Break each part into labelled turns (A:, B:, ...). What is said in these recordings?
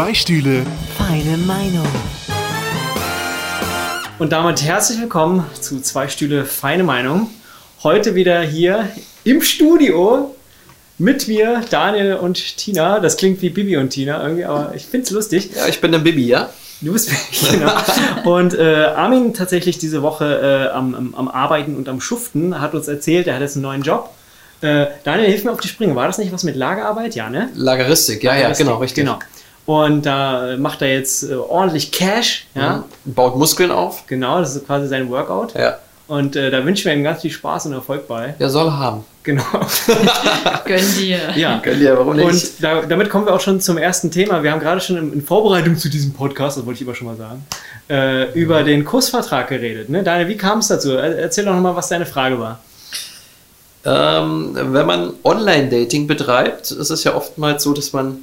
A: Zwei Stühle,
B: Feine Meinung.
C: Und damit herzlich willkommen zu Zwei Stühle Feine Meinung. Heute wieder hier im Studio mit mir, Daniel und Tina. Das klingt wie Bibi und Tina irgendwie, aber ich finde es lustig.
D: Ja, ich bin der Bibi, ja?
C: Du bist genau. Und äh, Armin tatsächlich diese Woche äh, am, am, Arbeiten und am Schuften hat uns erzählt, er hat jetzt einen neuen Job. Äh, Daniel, hilf mir auf die Sprünge. War das nicht was mit Lagerarbeit? Ja, ne?
D: Lageristik, ja, ja,
C: Lageristik,
D: genau, richtig.
C: Genau. Und da macht er jetzt äh, ordentlich Cash. Ja,
D: Mhm. Baut Muskeln auf.
C: genau. Das ist quasi sein Workout.
D: Ja.
C: Und äh, da wünschen wir ihm ganz viel Spaß und Erfolg bei.
D: Ja, soll er haben.
C: Genau.
E: Gönn dir.
C: Ja.
D: Gönn dir, warum nicht?
C: Und da, damit kommen wir auch schon zum ersten Thema. Wir haben gerade schon in, in Vorbereitung zu diesem Podcast, das wollte ich aber schon mal sagen, äh, über den Kursvertrag geredet. Ne? Daniel, wie kam es dazu? Er- Erzähl doch nochmal, was deine Frage war.
D: Ähm, wenn man Online-Dating betreibt, ist es ja oftmals so, dass man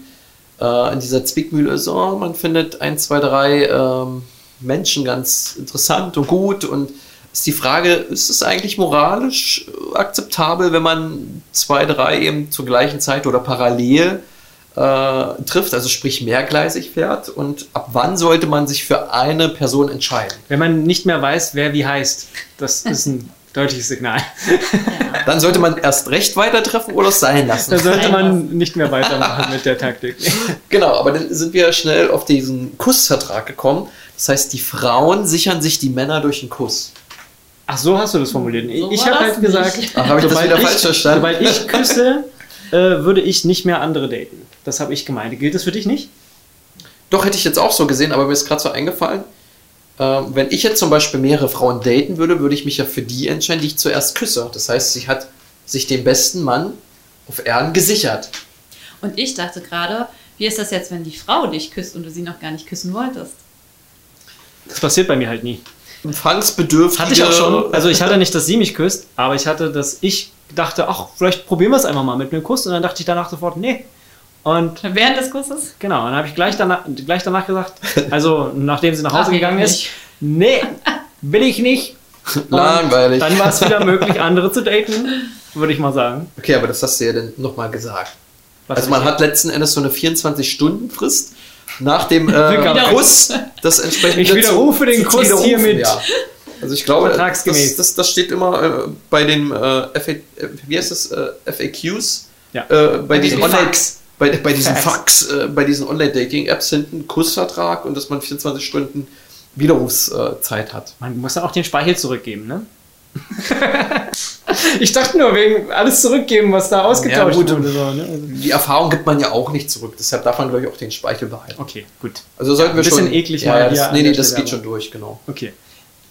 D: äh, in dieser Zwickmühle ist, oh, man findet ein, zwei, drei ähm, Menschen ganz interessant und gut und ist die Frage, ist es eigentlich moralisch äh, akzeptabel, wenn man zwei, drei eben zur gleichen Zeit oder parallel äh, trifft, also sprich mehrgleisig fährt und ab wann sollte man sich für eine Person entscheiden?
C: Wenn man nicht mehr weiß, wer wie heißt, das ist ein deutliches Signal.
D: Dann sollte man erst recht weiter treffen oder es sein lassen.
C: Da sollte man nicht mehr weitermachen mit der Taktik.
D: Genau, aber dann sind wir schnell auf diesen Kussvertrag gekommen. Das heißt, die Frauen sichern sich die Männer durch einen Kuss.
C: Ach, so hast du das formuliert. Ich,
E: So
C: ich habe
E: das
C: halt gesagt.
D: Ach, habe ich das
C: sobald
D: wieder falsch verstanden?
C: Sobald ich küsse, äh, würde ich nicht mehr andere daten. Das habe ich gemeint. Gilt das für dich nicht?
D: Doch, hätte ich jetzt auch so gesehen, aber mir ist gerade so eingefallen. Ähm, wenn ich jetzt zum Beispiel mehrere Frauen daten würde, würde ich mich ja für die entscheiden, die ich zuerst küsse. Das heißt, sie hat sich den besten Mann auf Erden gesichert.
E: Und ich dachte gerade, wie ist das jetzt, wenn die Frau dich küsst und du sie noch gar nicht küssen wolltest?
C: Das passiert bei mir halt nie.
D: Empfangsbedürftige.
C: Hatte ich auch schon. Also ich hatte nicht, dass sie mich küsst, aber ich hatte, dass ich dachte, ach, vielleicht probieren wir es einfach mal mit einem Kuss. Und dann dachte ich danach sofort, nee. Und
E: Während des Kusses?
C: genau, dann habe ich gleich danach, gleich danach gesagt, also nachdem sie nach Hause
E: Ach,
C: gegangen ist, nee, will ich nicht. Und
D: Langweilig.
C: Dann war es wieder möglich, andere zu daten, würde ich mal sagen.
D: Okay, aber das hast du ja dann nochmal gesagt.
C: Was
D: Also man hat letzten Endes so eine 24-Stunden-Frist nach dem äh. Kuss das entsprechende
C: Ich widerrufe den
D: zu
C: Kuss hiermit.
D: Ja. Also ich glaube, das, das, das steht immer äh, bei den äh, FA, äh, wie heißt das, äh, FAQs,
C: Ja.
D: äh, bei diesen
C: den
D: Online. Bei, bei diesen
C: Fax.
D: Äh, bei diesen Online-Dating-Apps hinten Kussvertrag und dass man 24 Stunden Widerrufszeit hat.
C: Man muss dann auch den Speichel zurückgeben, ne? ich dachte nur, wegen alles zurückgeben, was da ausgetauscht
D: gut.
C: wurde. So, ne? also,
D: Die Erfahrung gibt man ja auch nicht zurück, deshalb darf man, glaube ich, auch den Speichel behalten.
C: okay, gut.
D: Also sollten
C: Ja,
D: wir
C: ein bisschen
D: schon.
C: eklig
D: ja,
C: mal
D: ja, das, Nee, nee, das geht schon durch, genau.
C: Okay.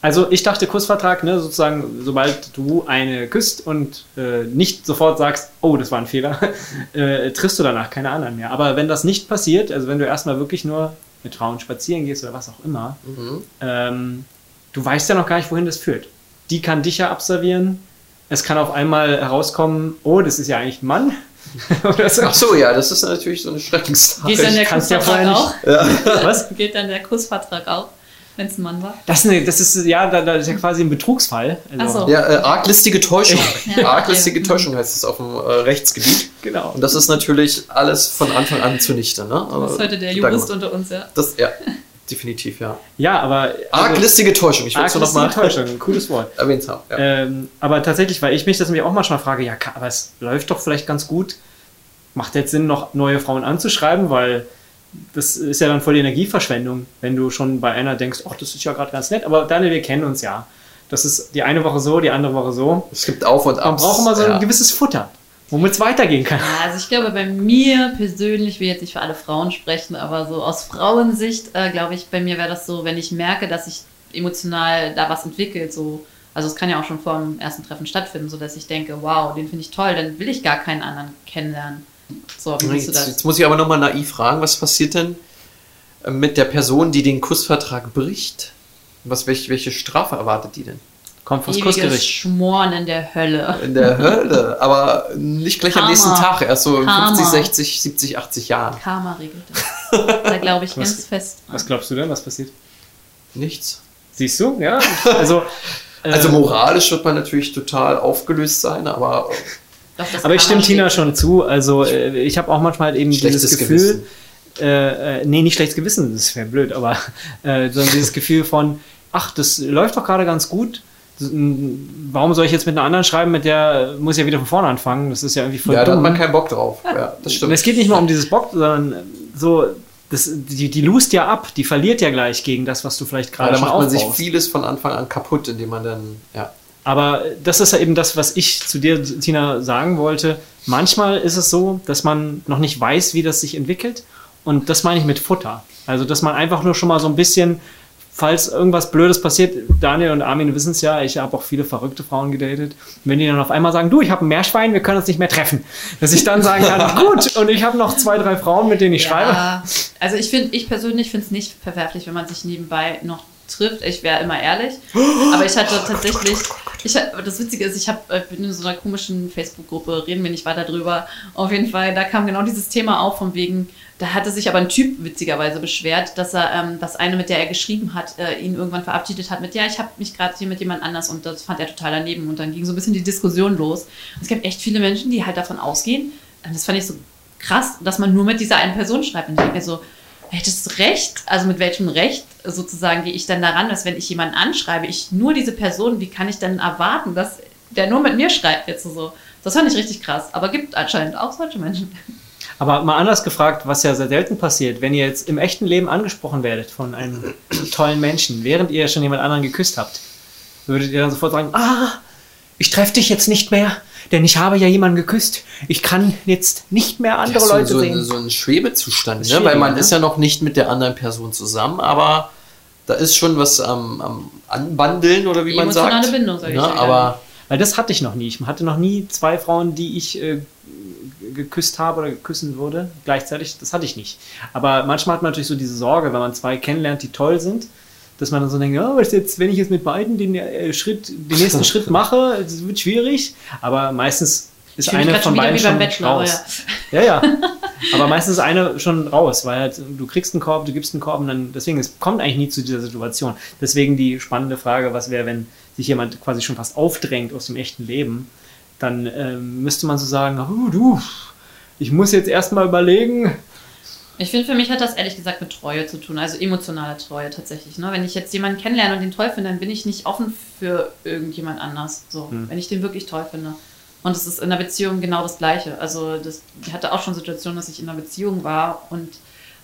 C: Also ich dachte Kussvertrag, ne, sozusagen, sobald du eine küsst und äh, nicht sofort sagst, oh, das war ein Fehler, äh, triffst du danach keine anderen mehr. Aber wenn das nicht passiert, also wenn du erstmal wirklich nur mit Frauen spazieren gehst oder was auch immer,
D: Mhm.
C: ähm, du weißt ja noch gar nicht, wohin das führt. Die kann dich ja abservieren. Es kann auf einmal herauskommen, oh, das ist ja eigentlich ein Mann. oder so.
D: Ach so, ja, das ist natürlich so eine Schreckenssache.
E: Geht dann der
C: ja
E: Kussvertrag auch?
C: Was?
E: Geht dann der Kussvertrag auch, wenn es ein Mann war?
C: Das ist, eine, das ist ja, da, da ist ja quasi ein Betrugsfall. Also,
E: so.
D: Ja, äh, arglistige Täuschung.
E: Ja,
D: arglistige
E: okay.
D: Täuschung heißt es auf dem äh, Rechtsgebiet.
C: Genau.
D: Und das ist natürlich alles von Anfang an zunichte. Ne? Aber
E: Das ist heute der Jurist unter uns, ja.
D: Das, ja, definitiv, ja.
C: Ja, aber.
D: Arglistige Täuschung, ich wollte es nur
C: Arglistige
D: nochmal
C: Täuschung, ein cooles Wort.
D: erwähnt haben. Ja.
C: Ähm, aber tatsächlich, weil ich mich das nämlich auch manchmal frage, ja, aber es läuft doch vielleicht ganz gut. Macht jetzt Sinn, noch neue Frauen anzuschreiben, weil das ist ja dann voll die Energieverschwendung, wenn du schon bei einer denkst, ach, das ist ja gerade ganz nett, aber Daniel, wir kennen uns ja. Das ist die eine Woche so, die andere Woche so.
D: Es gibt Auf und Ab.
C: Man braucht immer so ein
D: ja.
C: gewisses Futter, womit es weitergehen kann.
E: Ja, Also ich glaube, bei mir persönlich, ich will jetzt nicht für alle Frauen sprechen, aber so aus Frauensicht, äh, glaube ich, bei mir wäre das so, wenn ich merke, dass sich emotional da was entwickelt, so, also es kann ja auch schon vor dem ersten Treffen stattfinden, so dass ich denke, wow, den finde ich toll, dann will ich gar keinen anderen kennenlernen. So, wie siehst du
D: Jetzt,
E: das?
D: jetzt muss ich aber nochmal naiv fragen, was passiert denn äh, mit der Person, die den Kussvertrag bricht? Was, welche, welche Strafe erwartet die denn?
C: Kommt vors
E: Ewiges
C: Kussgericht.
E: Schmoren in der Hölle.
D: In der Hölle, aber nicht gleich am
E: Karma.
D: nächsten Tag, erst so in
E: Karma.
D: 50, 60, 70, 80 Jahren.
E: Karma regelt das. Da glaube ich
C: Was-
E: ganz fest. dran.
C: Was glaubst du denn, was passiert?
D: Nichts.
C: Siehst du? Ja. Also, äh,
D: Also moralisch wird man natürlich total aufgelöst sein, aber
E: Doch, das
C: aber ich stimme Tina schon zu. Also, äh, ich habe auch manchmal eben dieses Gefühl,
D: Gewissen.
C: äh, äh, nee, nicht schlechtes Gewissen, das wäre blöd, aber äh, sondern dieses Gefühl von, ach, das läuft doch gerade ganz gut. Warum soll ich jetzt mit einer anderen schreiben, mit der muss ich ja wieder von vorne anfangen? Das ist ja irgendwie
D: voll Ja, dumm. da hat man keinen Bock drauf. Ja,
C: das stimmt. es geht nicht nur um dieses Bock, sondern so, das, die, die lust ja ab, die verliert ja gleich gegen das, was du vielleicht gerade
D: ja, da macht man aufbaust. sich vieles von Anfang an kaputt, indem man dann, ja.
C: Aber das ist ja eben das, was ich zu dir, Tina, sagen wollte. Manchmal ist es so, dass man noch nicht weiß, wie das sich entwickelt. Und das meine ich mit Futter. Also, dass man einfach nur schon mal so ein bisschen, falls irgendwas Blödes passiert, Daniel und Armin wissen es ja, ich habe auch viele verrückte Frauen gedatet. Wenn die dann auf einmal sagen, du, ich habe ein Meerschwein, wir können uns nicht mehr treffen. Dass ich dann sagen kann, gut, und ich habe noch zwei, drei Frauen, mit denen ich ja, schreibe.
E: Also ich finde, ich persönlich finde es nicht verwerflich, wenn man sich nebenbei noch trifft. Ich wäre immer ehrlich. Aber ich hatte tatsächlich, ich, das Witzige ist, ich hab, bin in so einer komischen Facebook-Gruppe, reden wir nicht weiter drüber. Auf jeden Fall, da kam genau dieses Thema auf, von wegen, da hatte sich aber ein Typ witzigerweise beschwert, dass er, ähm, dass eine, mit der er geschrieben hat, äh, ihn irgendwann verabschiedet hat mit, ja, ich habe mich gerade hier mit jemand anders und das fand er total daneben. Und dann ging so ein bisschen die Diskussion los. Und es gibt echt viele Menschen, die halt davon ausgehen, und das fand ich so krass, dass man nur mit dieser einen Person schreibt. Und ich denke so, hättest recht, also mit welchem Recht sozusagen gehe ich dann daran, dass wenn ich jemanden anschreibe, ich nur diese Person, wie kann ich dann erwarten, dass der nur mit mir schreibt jetzt so. Das fand ich richtig krass, aber gibt anscheinend auch solche Menschen.
C: Aber mal anders gefragt, was ja sehr selten passiert, wenn ihr jetzt im echten Leben angesprochen werdet von einem tollen Menschen, während ihr schon jemand anderen geküsst habt, würdet ihr dann sofort sagen, ah, ich treffe dich jetzt nicht mehr, denn ich habe ja jemanden geküsst. Ich kann jetzt nicht mehr andere so, Leute
D: so
C: sehen.
D: So ein Schwebezustand, ne? weil man ne? ist ja noch nicht mit der anderen Person zusammen, aber da ist schon was am, am Anbandeln oder wie man sagt. Emotionale Bindung, sag ich. Ja, aber
C: weil das hatte ich noch nie. Ich hatte noch nie zwei Frauen, die ich äh, geküsst habe oder küssen würde gleichzeitig. Das hatte ich nicht. Aber manchmal hat man natürlich so diese Sorge, wenn man zwei kennenlernt, die toll sind, dass man dann so denkt, oh, was jetzt, wenn ich jetzt mit beiden den äh, Schritt, den nächsten Schritt mache, das wird schwierig. Aber meistens ist eine von beiden schon Bachelor, raus. Ja. ja, ja. Aber meistens ist eine schon raus, weil halt, du kriegst einen Korb, du gibst einen Korb und dann, deswegen, es kommt eigentlich nie zu dieser Situation. Deswegen die spannende Frage, was wäre, wenn sich jemand quasi schon fast aufdrängt aus dem echten Leben, dann ähm, müsste man so sagen, oh, du, ich muss jetzt erstmal überlegen,
E: ich finde, für mich hat das ehrlich gesagt mit Treue zu tun, also emotionale Treue tatsächlich. Ne? Wenn ich jetzt jemanden kennenlerne und den toll finde, dann bin ich nicht offen für irgendjemand anders. So, hm. wenn ich den wirklich toll finde. Und es ist in der Beziehung genau das Gleiche. Also das, ich hatte auch schon Situationen, dass ich in einer Beziehung war und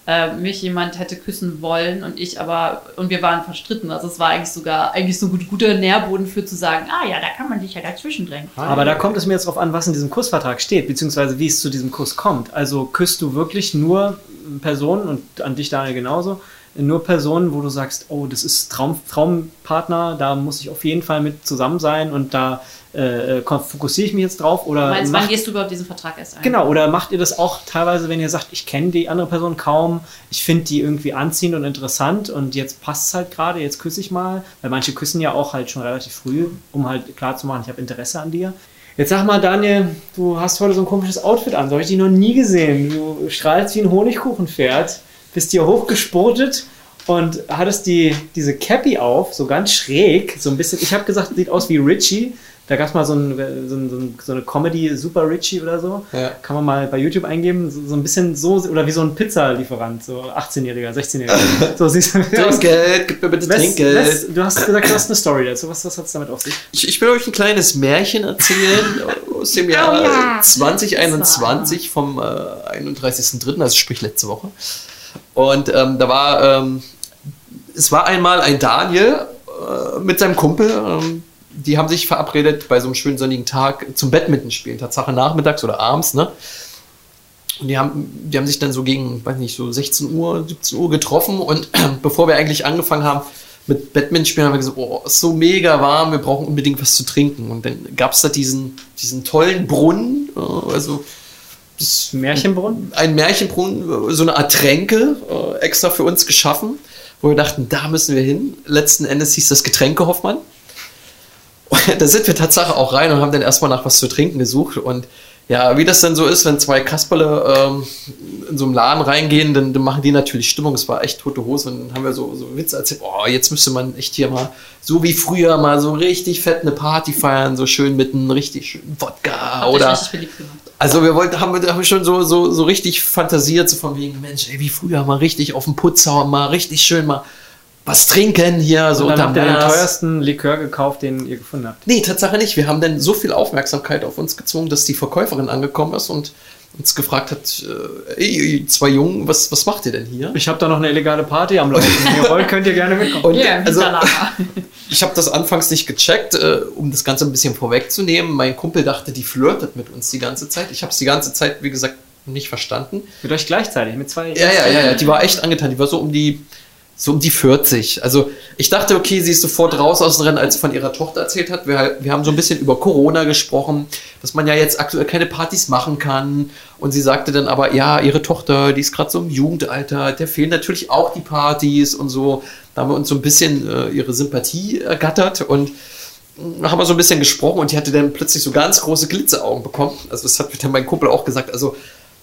E: äh, mich jemand hätte küssen wollen und ich aber, und wir waren verstritten. Also es war eigentlich sogar eigentlich so ein guter Nährboden für zu sagen, ah ja, da kann man sich ja dazwischen drängen.
C: Aber da kommt es mir jetzt darauf an, was in diesem Kussvertrag steht, beziehungsweise wie es zu diesem Kuss kommt. Also küsst du wirklich nur Personen und an dich Daniel genauso, nur Personen, wo du sagst, oh, das ist Traum, Traumpartner, da muss ich auf jeden Fall mit zusammen sein und da äh, äh fokussiere ich mich jetzt drauf oder.
E: Du meinst, macht, wann gehst du überhaupt diesen Vertrag erst ein?
C: Genau, oder macht ihr das auch teilweise, wenn ihr sagt, ich kenne die andere Person kaum, ich finde die irgendwie anziehend und interessant und jetzt passt es halt gerade, jetzt küsse ich mal, weil manche küssen ja auch halt schon relativ früh, um halt klar zu machen, ich habe Interesse an dir. Jetzt sag mal, Daniel, du hast heute so ein komisches Outfit an. So habe ich dich noch nie gesehen. Du strahlst wie ein Honigkuchenpferd, bist hier hochgesportet und hattest die, diese Cappy auf, so ganz schräg, so ein bisschen. Ich habe gesagt, sieht aus wie Richie. Da gab es mal so, ein, so, ein, so, eine Comedy, Super Richie oder so. Ja. Kann man mal bei YouTube eingeben. So, so, ein bisschen so, oder wie so ein Pizzalieferant, so 18-Jähriger, 16-Jähriger. so siehst du
D: Trinkgeld, gib mir bitte West, Trinkgeld. West,
C: du hast gesagt, du hast eine Story dazu. Was, was hat es damit auf sich?
D: Ich, ich will euch ein kleines Märchen erzählen aus dem Jahr oh, ja. 2021 vom äh, 31.03., also sprich letzte Woche. Und ähm, da war, ähm, es war einmal ein Daniel äh, mit seinem Kumpel, ähm, die haben sich verabredet bei so einem schönen sonnigen Tag zum Badminton spielen, Tatsache nachmittags oder abends, ne? Und die haben, die haben sich dann so gegen, weiß nicht, so 16 Uhr, 17 Uhr getroffen und bevor wir eigentlich angefangen haben mit Badminton spielen, haben wir gesagt, oh, ist so mega warm, wir brauchen unbedingt was zu trinken. Und dann gab es da diesen, diesen tollen Brunnen, äh, also
C: das Märchenbrunnen?
D: Ein Märchenbrunnen, so eine Art Tränke, äh, extra für uns geschaffen, wo wir dachten, da müssen wir hin. Letzten Endes hieß das Getränke Hoffmann. da sind wir tatsächlich auch rein und haben dann erstmal nach was zu trinken gesucht und ja, wie das dann so ist, wenn zwei Kasperle ähm, in so einem Laden reingehen, dann, dann, machen die natürlich Stimmung. Es war echt tote Hose. Und dann haben wir so, so Witze erzählt, oh, jetzt müsste man echt hier mal, so wie früher, mal so richtig fett eine Party feiern, so schön mit einem richtig schönen Wodka oder. Also wir wollten, haben, haben schon so, so, so richtig fantasiert, so von wegen, Mensch, ey, wie früher mal richtig auf dem Putz hauen, mal richtig schön mal was trinken hier, so
C: Und dann habt ihr den teuersten Likör gekauft, den ihr gefunden habt.
D: Nee, Tatsache nicht. Wir haben dann so viel Aufmerksamkeit auf uns gezwungen, dass die Verkäuferin angekommen ist und uns gefragt hat, äh, ey, ihr zwei Jungen, was, was macht ihr denn hier?
C: Ich habe da noch eine illegale Party am Laufen. Wenn ihr wollt, könnt ihr gerne mitkommen.
D: Und
E: Ja,
D: also, ich habe das anfangs nicht gecheckt, äh, um das Ganze ein bisschen vorwegzunehmen. Mein Kumpel dachte, die flirtet mit uns die ganze Zeit. Ich habe es die ganze Zeit, wie gesagt, nicht verstanden.
C: Mit euch gleichzeitig, mit zwei.
D: Ja, ja, ja, ja, die war echt angetan. Die war so um die, so um die 40. Also ich dachte, okay, sie ist sofort raus aus dem Rennen, als sie von ihrer Tochter erzählt hat. Wir, wir haben so ein bisschen über Corona gesprochen, dass man ja jetzt aktuell keine Partys machen kann. Und sie sagte dann aber, ja, ihre Tochter, die ist gerade so im Jugendalter, der fehlen natürlich auch die Partys und so. Da haben wir uns so ein bisschen äh, ihre Sympathie ergattert und mh, haben wir so ein bisschen gesprochen und die hatte dann plötzlich so ganz große Glitzeraugen bekommen. Also das hat mir dann mein Kumpel auch gesagt. Also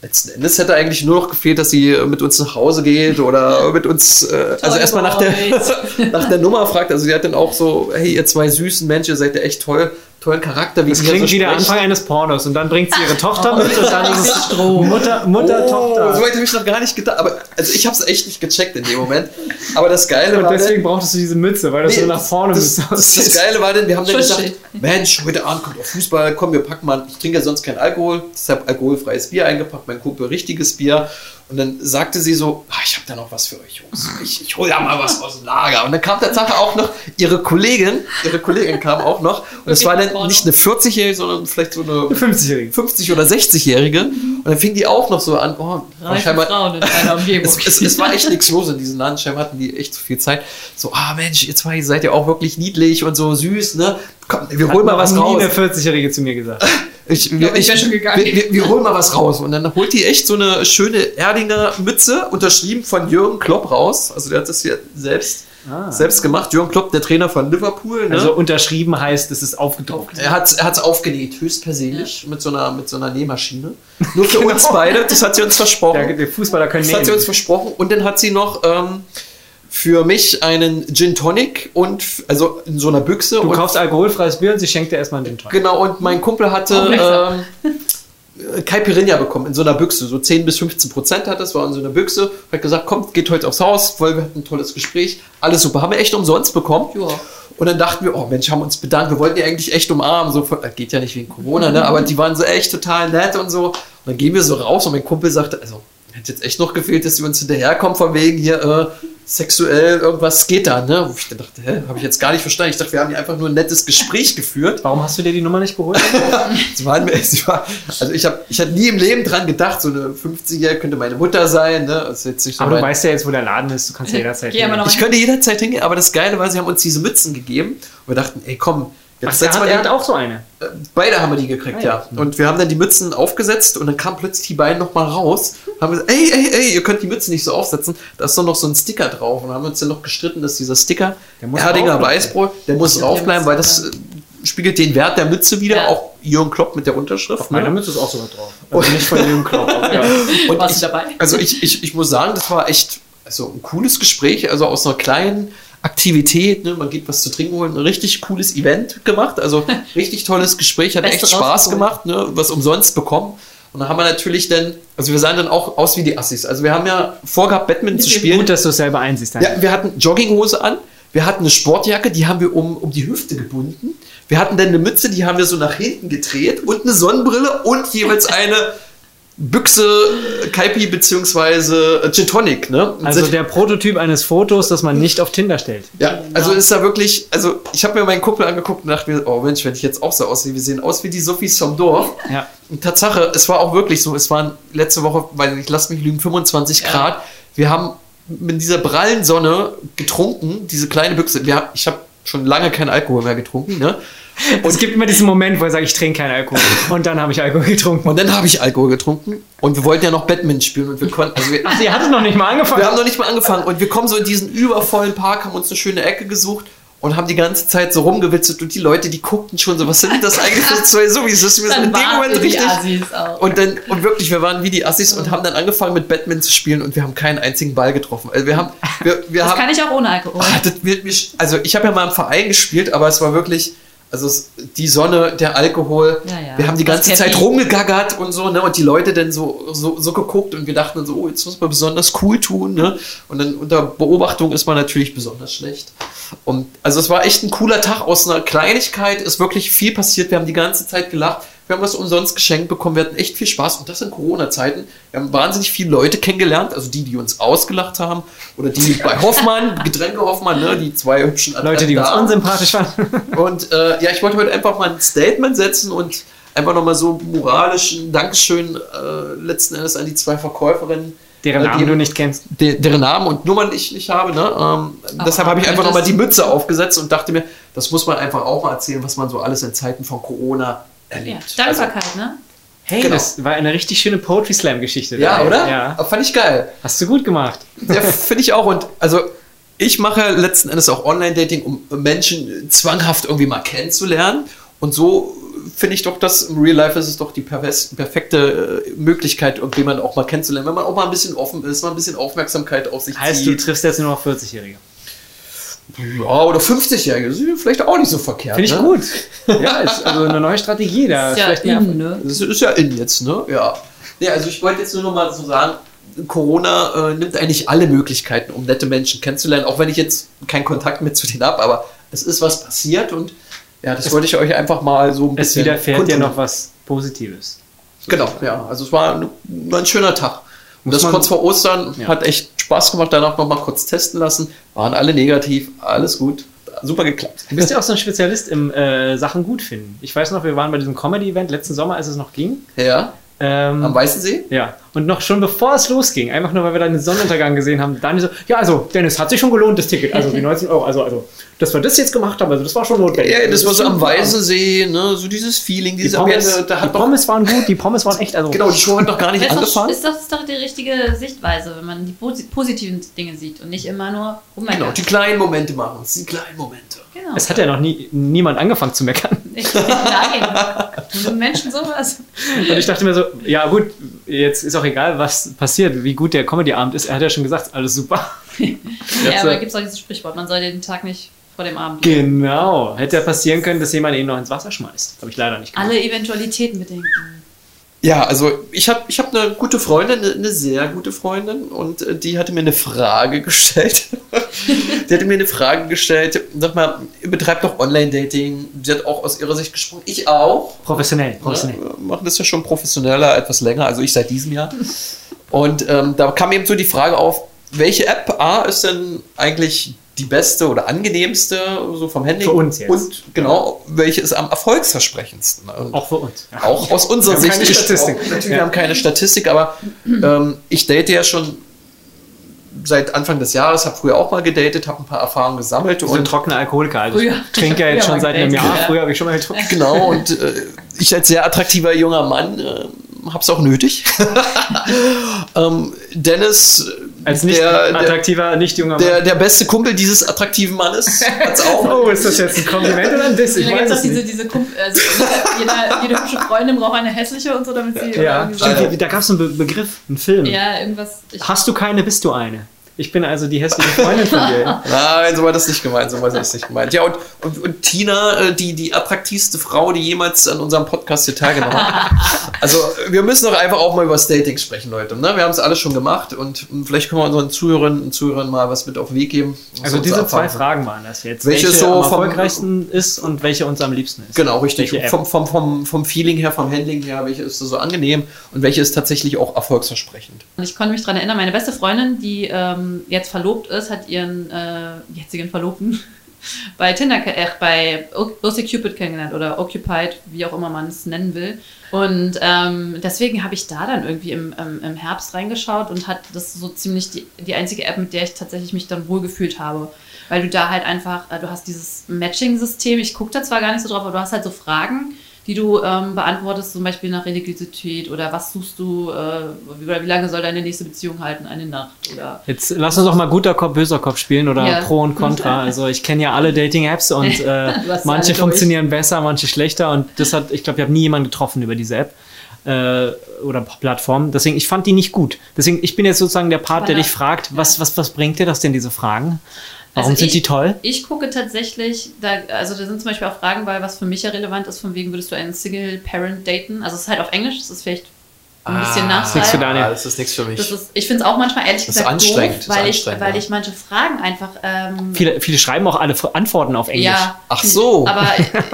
D: letzten Endes hätte eigentlich nur noch gefehlt, dass sie mit uns nach Hause geht oder mit uns, äh, also erstmal nach der, nach der Nummer fragt. Also sie hat dann auch so, hey, ihr zwei süßen Menschen, ihr seid ja echt toll, tollen Charakter. Wie
C: Das klingt
D: so
C: wie der. Anfang eines Pornos und dann bringt sie ihre Tochter mit und dann ist es
E: Strom.
C: Mutter, Mutter
D: Oh,
C: Tochter.
D: So weit habe ich noch gar nicht gedacht. Aber also ich habe es echt nicht gecheckt in dem Moment. Aber das Geile
C: Und
D: war
C: deswegen
D: dann,
C: brauchst du diese Mütze, weil das
D: Nee,
C: so nach vorne
D: das,
C: müsste
D: das, das Geile war denn, wir haben dann gesagt. Mensch, heute Abend kommt auch Fußball, komm, wir packen mal, ich trinke ja sonst kein Alkohol, deshalb alkoholfreies Bier eingepackt, mein Kumpel richtiges Bier. Und dann sagte sie so, ah, ich habe da noch was für euch, Jungs. Ich, ich hole ja mal was aus dem Lager. Und dann kam tatsächlich auch noch ihre Kollegin, ihre Kollegin kam auch noch. Und es war dann nicht eine 40-Jährige, sondern vielleicht so eine
C: 50-Jährige.
D: 50- oder 60-Jährige. Und dann fing die auch noch so an, oh, scheinbar,
E: Frauen in einer Umgebung.
D: es, es, es war echt nichts los in diesem Land. Scheinbar hatten die echt zu viel Zeit. So, ah Mensch, ihr zwei seid ja auch wirklich niedlich und so süß, ne? Komm, wir holen mal was
C: Hat
D: raus.
C: nie eine 40-Jährige zu mir gesagt.
D: Ich,
E: glaub, ich wär schon gegangen.
D: Wir, wir, wir holen mal was raus. Und dann holt die echt so eine schöne Erdinger Mütze, unterschrieben von Jürgen Klopp raus. Also der hat das hier selbst,
C: Ah.
D: selbst gemacht. Jürgen Klopp, der Trainer von Liverpool. Ne?
C: Also unterschrieben heißt, es ist aufgedruckt.
D: er hat es aufgenäht, höchstpersönlich, mit, so einer, mit so einer Nähmaschine. Nur für uns beide, das hat sie uns versprochen.
C: Der, der Fußballer können
D: Das hat sie uns
C: nähen.
D: versprochen. Und dann hat sie noch ähm, für mich einen Gin Tonic und also in so einer Büchse.
C: Du
D: und
C: kaufst alkoholfreies Bier und sie schenkt dir erstmal einen Gin Tonic.
D: Genau, und mein Kumpel hatte
E: Aufmerksam.
D: ähm, äh, Caipirinha bekommen in so einer Büchse. So 10 bis 15 Prozent hat das, war in so einer Büchse. Hat gesagt, kommt, geht heute aufs Haus, weil wir hatten ein tolles Gespräch. Alles super. Haben wir echt umsonst bekommen.
E: Ja.
D: Und dann dachten wir, oh Mensch, haben uns bedankt. Wir wollten die eigentlich echt umarmen. So, äh, geht ja nicht wegen Corona, ne? Aber die waren so echt total nett und so. Und dann gehen wir so raus und mein Kumpel sagte, also, hätte jetzt echt noch gefehlt, dass sie uns hinterherkommen von wegen hier, äh, sexuell irgendwas geht da, ne? Wo ich dann dachte, hä, habe ich jetzt gar nicht verstanden. Ich dachte, wir haben hier einfach nur ein nettes Gespräch geführt.
C: Warum hast du dir die Nummer nicht geholt?
D: Sie waren sie war, also ich habe ich hab nie im Leben dran gedacht, so eine 50-Jährige könnte meine Mutter sein. Ne? Ist jetzt nicht so
C: Aber du
D: mein-
C: weißt ja jetzt, wo der Laden ist. Du kannst ja jederzeit. Hingehen.
D: ich könnte jederzeit hingehen, aber das Geile war, sie haben uns diese Mützen gegeben und wir dachten, ey komm, jetzt
C: der
D: setzen
C: hat, er hat auch so eine.
D: äh, beide haben wir die gekriegt,
C: Ah,
D: ja.
C: ja.
D: Und wir haben dann die Mützen aufgesetzt und dann kamen plötzlich die beiden nochmal raus, haben gesagt, ey, ey, ey, ihr könnt die Mützen nicht so aufsetzen, da ist doch noch so ein Sticker drauf und haben uns dann noch gestritten, dass dieser Sticker,
C: Der muss
D: Erdinger
C: drauf bleiben.
D: Weißbrot, der muss draufbleiben, weil das äh, spiegelt den Wert der Mütze wieder,
E: Ja.
D: auch Jürgen Klopp mit der Unterschrift.
C: Auf meiner
D: ne?
C: Mütze ist auch sogar drauf. Also nicht von dem Klopp. Ja.
D: Und
E: Warst
D: ich,
E: du dabei?
D: Also ich, ich, ich muss sagen, das war echt also ein cooles Gespräch, also aus einer kleinen Aktivität, ne, man geht was zu trinken holen, ein richtig cooles Event gemacht, also richtig tolles Gespräch, hat
E: Beste
D: echt Spaß gemacht, ne, was umsonst bekommen. Und dann haben wir natürlich dann, also wir sahen dann auch aus wie die Assis. Also wir haben ja vorgehabt, Badminton zu spielen.
C: Gut, dass du es selber einsiehst.
D: Ja, wir hatten Jogginghose an, wir hatten eine Sportjacke, die haben wir um, um die Hüfte gebunden. Wir hatten dann eine Mütze, die haben wir so nach hinten gedreht und eine Sonnenbrille und jeweils eine Büchse Kaipi beziehungsweise äh, Gin Tonic, ne?
C: Also der Prototyp eines Fotos, das man nicht auf Tinder stellt.
D: ja, also ist da wirklich, also ich habe mir meinen Kumpel angeguckt und dachte mir, oh Mensch, wenn ich jetzt auch so aussehe, wir sehen aus wie die Sophies vom Dorf.
C: Ja.
D: Und Tatsache, es war auch wirklich so, es waren letzte Woche, weil ich lass mich lügen, 25
E: Ja.
D: Grad. Wir haben mit dieser prallen Sonne getrunken, diese kleine Büchse. Wir, haben- ich habe schon lange keinen Alkohol mehr getrunken, ne?
C: Und es gibt immer diesen Moment, wo er sagt, ich trinke keinen Alkohol. Und dann habe ich Alkohol getrunken.
D: Und dann habe ich Alkohol getrunken und wir wollten ja noch Badminton spielen und wir konnten, also wir,
C: Ach, ihr hattet noch nicht mal angefangen.
D: wir haben noch nicht mal angefangen und wir kommen so in diesen übervollen Park, haben uns eine schöne Ecke gesucht und haben die ganze Zeit so rumgewitzelt und die Leute, die guckten schon so, was sind das eigentlich für zwei Sowis? Das ist mir so in dem Moment richtig. Und dann, und wirklich, wir waren wie die Assis und haben dann angefangen mit Batman zu spielen und wir haben keinen einzigen Ball getroffen. Also wir haben, wir, wir
E: das
D: haben,
E: kann ich auch ohne Alkohol.
D: Ah, das wird mich, also ich habe ja mal im Verein gespielt, aber es war wirklich, also die Sonne, der Alkohol,
E: Ja, ja.
D: wir haben die
E: Das
D: ganze Zeit rumgegaggert und so, ne? Und die Leute dann so, so, so geguckt und wir dachten so, oh, jetzt muss man besonders cool tun, ne? Und dann unter Beobachtung ist man natürlich besonders schlecht. Und also es war echt ein cooler Tag. Aus einer Kleinigkeit ist wirklich viel passiert. Wir haben die ganze Zeit gelacht. Wir haben was umsonst geschenkt bekommen. Wir hatten echt viel Spaß. Und das in Corona-Zeiten. Wir haben wahnsinnig viele Leute kennengelernt. Also die, die uns ausgelacht haben. Oder die bei Hoffmann, Getränke Hoffmann, ne? Die zwei hübschen
C: Leute, die uns unsympathisch waren.
D: Und äh, ja, ich wollte heute einfach mal ein Statement setzen und einfach nochmal so moralisch ein Dankeschön äh, letzten Endes an die zwei Verkäuferinnen.
C: Deren
D: äh,
C: Namen
D: die-
C: du nicht kennst.
D: de, deren Namen und Nummern ich nicht habe. Ne? Ähm, deshalb habe ich einfach nochmal die Mütze aufgesetzt und dachte mir, das muss man einfach auch mal erzählen, was man so alles in Zeiten von Corona
E: ja,
D: erlebt.
E: Dankbarkeit, ne?
C: Hey,
D: Genau.
C: das war eine richtig schöne Poetry Slam Geschichte.
D: Also, ja,
C: dabei.
D: oder?
C: Ja.
D: Fand ich geil.
C: Hast du gut gemacht.
D: Ja, finde ich auch. Und also ich mache letzten Endes auch Online-Dating, um Menschen zwanghaft irgendwie mal kennenzulernen. Und so finde ich doch, dass im Real Life ist es doch die pervers- perfekte äh, Möglichkeit, irgendjemanden auch mal kennenzulernen, wenn man auch mal ein bisschen offen ist, mal ein bisschen Aufmerksamkeit auf sich
C: Heißt, du
D: zieht.
C: triffst jetzt nur noch 40-Jährige.
D: Ja, oder 50-Jährige, das ist vielleicht auch nicht so verkehrt.
C: Finde ich
D: ne?
C: gut. Ja, ist also eine neue Strategie da.
E: Ist ja in, ne?
D: Das ist ja in jetzt, ne? Ja. Nee, also ich wollte jetzt nur noch mal so sagen, Corona äh, nimmt eigentlich alle Möglichkeiten, um nette Menschen kennenzulernen, auch wenn ich jetzt keinen Kontakt mehr zu denen habe, aber es ist was passiert und ja, das wollte ich euch einfach mal so ein
C: Es
D: bisschen
C: widerfährt dir
D: kundtun.
C: noch was Positives.
D: Genau, ja. Also es war ein, ein schöner Tag. Und
C: Muss
D: das
C: man-
D: kurz vor Ostern
C: Ja.
D: hat echt Spaß gemacht, danach noch mal kurz testen lassen. Waren alle negativ, alles gut. Super geklappt.
C: Du bist ja auch so ein Spezialist im äh, Sachen gut finden. Ich weiß noch, wir waren bei diesem Comedy-Event letzten Sommer, als es noch ging.
D: Ja,
C: Ähm,
D: am Weißen See?
C: ja, und noch schon bevor es losging, einfach nur, weil wir dann den Sonnenuntergang gesehen haben, dann so, ja, also, Dennis, hat sich schon gelohnt, das Ticket, also die 19 Euro, also, also, dass wir das jetzt gemacht haben, also das war schon notwendig.
D: Ja, das war so am
C: schon-
D: Weißen See, ne? so dieses Feeling,
C: Die
D: diese
C: Pommes,
D: Ambiente, da
C: die
D: hat doch,
C: Pommes waren gut, die Pommes waren echt, also,
D: genau, die Show hat noch gar nicht
E: Das ist, doch,
D: angefangen.
E: ist das doch die richtige Sichtweise, wenn man die posi positiven Dinge sieht und nicht immer nur rummeckern.
D: Genau, die kleinen Momente machen uns, die kleinen Momente.
E: Genau.
C: es hat ja noch nie, niemand angefangen zu meckern.
E: Ich, nein. Menschen sowas?
C: Und ich dachte mir so, ja gut, jetzt ist auch egal, was passiert, wie gut der Comedy-Abend ist. Er hat ja schon gesagt, alles super.
E: Ja, aber
C: äh,
E: gibt es auch dieses Sprichwort, man soll den Tag nicht vor dem Abend.
C: Genau. Hätte ja passieren können, dass jemand ihn noch ins Wasser schmeißt. Habe ich leider nicht gemacht.
E: Alle Eventualitäten bedenken.
D: Ja, also ich habe ich hab eine gute Freundin, eine, sehr gute Freundin und äh, die hatte mir eine Frage gestellt. die hatte mir eine Frage gestellt, sag mal, betreibt doch Online-Dating, sie hat auch aus ihrer Sicht gesprochen, ich auch.
C: Professionell, professionell.
D: Ne, wir machen das ja schon professioneller, etwas länger, also ich seit diesem Jahr. Und ähm, da kam eben so die Frage auf, welche App A ist denn eigentlich die beste oder angenehmste, so vom Handling?
C: Für uns jetzt.
D: Und genau, welche ist am erfolgsversprechendsten? Und
C: Auch für uns. Ja.
D: auch aus unserer
C: Wir
D: Sicht.
C: haben keine. Statistik.
D: Natürlich,
C: Ja.
D: wir haben keine Statistik, aber ähm, ich date ja schon seit Anfang des Jahres, habe früher auch mal gedatet, habe ein paar Erfahrungen gesammelt und
C: trockene Alkoholiker. Also
E: Früher.
C: ich trinke ja jetzt schon
E: man
C: seit einem Jahr.
E: ja.
C: Früher habe ich schon mal getrunken.
D: genau und äh, ich als sehr attraktiver junger Mann äh, habe es auch nötig. ähm, Dennis,
C: Als nicht
D: der, der,
C: attraktiver, nicht junger Mann.
D: der, der beste Kumpel dieses attraktiven Mannes, hat es auch.
C: oh, ist das jetzt ein Kompliment oder ein Diss? Ich
E: da gibt
C: weiß
E: es auch diese, diese also jeder, jede hübsche Freundin braucht eine hässliche und so, damit sie
C: Ja,
E: irgendwie
C: stimmt, wie- da gab es einen Be Begriff, einen Film.
E: ja, irgendwas. Ich,
C: Hast du keine, bist du eine. Ich bin also die hässliche Freundin von dir.
D: Nein, so war das nicht gemeint, so war das nicht gemeint. Ja, und, und, und Tina, äh, die, die attraktivste Frau, die jemals an unserem Podcast hier teilgenommen hat. Also, wir müssen doch einfach auch mal über Dating sprechen, Leute. Ne? Wir haben es alles schon gemacht und vielleicht können wir unseren Zuhörerinnen und Zuhörern mal was mit auf den Weg geben.
C: Also diese zwei. Fragen waren das jetzt.
D: Welche
C: Welche,
D: so
C: am
D: vom-
C: erfolgreichsten ist und welche uns am liebsten ist.
D: Genau, richtig. Vom, vom, vom, vom Feeling her, vom Handling her, welche ist so angenehm und welche ist tatsächlich auch erfolgsversprechend.
E: Und ich konnte mich daran erinnern, meine beste Freundin, die ähm, jetzt verlobt ist, hat ihren äh, jetzigen Verlobten bei Tinder, äh, bei OkCupid kennengelernt oder Occupied, wie auch immer man es nennen will. Und ähm, deswegen habe ich da dann irgendwie im, im, im Herbst reingeschaut und hat das so ziemlich die, die einzige App, mit der ich tatsächlich mich dann wohlgefühlt habe. Weil du da halt einfach, äh, du hast dieses Matching-System, ich gucke da zwar gar nicht so drauf, aber du hast halt so Fragen, die du ähm, beantwortest, zum Beispiel nach Religiosität oder was suchst du, äh, wie, wie lange soll deine nächste Beziehung halten, eine Nacht oder
C: Jetzt lass uns doch mal guter Kopf, böser Kopf spielen oder
E: Ja.
C: Pro und Contra. Also ich kenne ja alle Dating-Apps und äh, manche funktionieren besser, manche schlechter und das hat, ich glaube, ich habe nie jemanden getroffen über diese App äh, oder Plattform. Deswegen, ich fand die nicht gut. Deswegen, ich bin jetzt sozusagen der Part, der dich fragt, was, was, was bringt dir das denn, diese Fragen? Warum
E: Also
C: sind
E: ich-
C: die toll?
E: Ich gucke tatsächlich, da, also da sind zum Beispiel auch Fragen bei, was für mich ja relevant ist, von wegen würdest du einen Single Parent daten? Also es ist halt auf Englisch, das ist vielleicht ein bisschen
C: nichts für. Daniel.
D: Ah, das ist nichts für mich.
E: Das ist, ich finde es auch manchmal ehrlich
D: Das ist
E: gesagt
D: anstrengend,
E: doof,
D: das ist
E: weil, ich,
D: anstrengend,
E: weil
D: ja.
E: ich manche Fragen einfach. Ähm,
C: Viele, viele schreiben auch alle Antworten auf Englisch.
E: ja,
D: Ach so.
E: Aber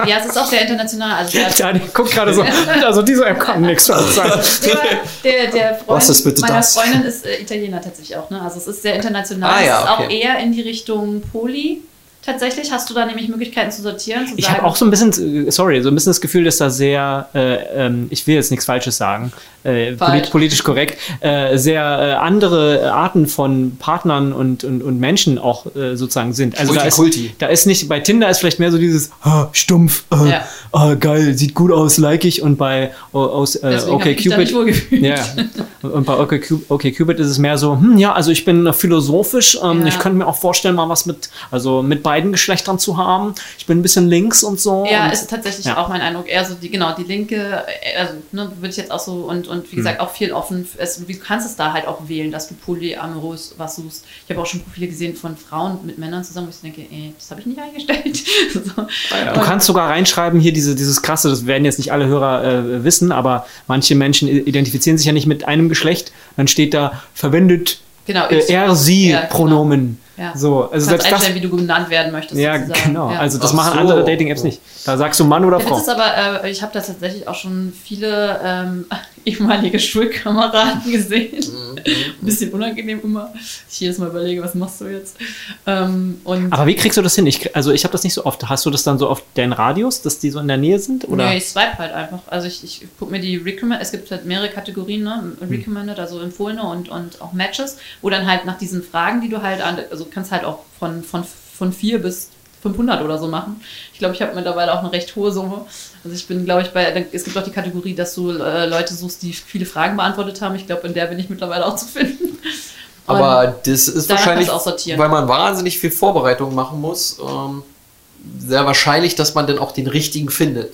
E: ja, es ist auch sehr international. Also der,
C: Daniel guckt gerade so, also diese App kann nichts für uns sein.
E: der, der Freund
D: Was ist bitte
E: meiner
D: das?
E: Freundin ist äh, Italiener tatsächlich auch. Ne? Also es ist sehr international.
D: Ah, ja,
E: es ist auch
D: okay.
E: eher in die Richtung Poly. Tatsächlich hast du da nämlich Möglichkeiten zu sortieren. Zu
C: Ich habe auch so ein bisschen, äh, sorry, so ein bisschen das Gefühl, dass da sehr, äh, ähm, ich will jetzt nichts Falsches sagen, äh,
E: Falsch.
C: polit politisch korrekt, äh, sehr äh, andere Arten von Partnern und, und, und Menschen auch äh, sozusagen sind. Also da ist, da ist nicht, bei Tinder ist vielleicht mehr so dieses ah, stumpf, äh,
E: Ja.
C: ah, geil, sieht gut aus, like ich und bei oh, aus, äh, okay Cupid ja. Und bei okay, Cupid, okay Cupid ist es mehr so, hm, ja, also ich bin philosophisch, ähm,
E: Ja.
C: ich könnte mir auch vorstellen, mal was mit, also mit beiden Geschlechtern zu haben. Ich bin ein bisschen links und so.
E: Ja,
C: und,
E: ist tatsächlich
C: ja.
E: auch mein Eindruck. Eher so die, genau, die linke, äh, also ne, würde ich jetzt auch so und, und
C: Hm.
E: wie gesagt auch viel offen. Es, du kannst es da halt auch wählen, dass du polyamorös was suchst. Ich habe auch schon Profile gesehen von Frauen mit Männern zusammen, wo ich denke, ey, das habe ich nicht eingestellt. so.
C: Du kannst sogar reinschreiben, hier diese, dieses krasse, das werden jetzt nicht alle Hörer äh, wissen, aber manche Menschen identifizieren sich ja nicht mit einem Geschlecht. Dann steht da, verwendet
E: Genau,
C: äh, er, sie
E: Ja, genau.
C: Pronomen.
E: Ja.
C: So, also
E: du kannst
C: selbst das.
E: wie du genannt werden möchtest.
C: Ja,
E: sozusagen.
C: genau.
E: Ja.
C: Also das
D: Ach
C: machen
D: so.
C: andere Dating-Apps nicht. Da sagst du Mann oder
E: Der
C: Frau.
E: Ist aber, äh, ich habe da tatsächlich auch schon viele ähm, ehemalige Schulkameraden gesehen.
C: Mhm.
E: Ein bisschen unangenehm immer. Ich jedes Mal überlege, was machst du jetzt? Ähm, und
C: Aber wie kriegst du das hin? Ich, also ich habe das nicht so oft. Hast du das dann so auf deinen Radius, dass die so in der Nähe sind? Oder?
E: Nee, ich swipe halt einfach. Also ich, ich gucke mir die Recommend, es gibt halt mehrere Kategorien, ne?
C: Hm.
E: Recommended, also empfohlene und, und auch Matches, wo dann halt nach diesen Fragen, die du halt an, also kannst halt auch von, von, von 4 bis 500 oder so machen. Ich glaube, ich habe mittlerweile auch eine recht hohe Summe. Also ich bin, glaube ich, bei, es gibt auch die Kategorie, dass du äh, Leute suchst, die viele Fragen beantwortet haben. Ich glaube, in der bin ich mittlerweile auch zu finden.
D: Aber das ist wahrscheinlich,
E: du
D: weil man wahnsinnig viel Vorbereitung machen muss, ähm, sehr wahrscheinlich, dass man dann auch den richtigen findet,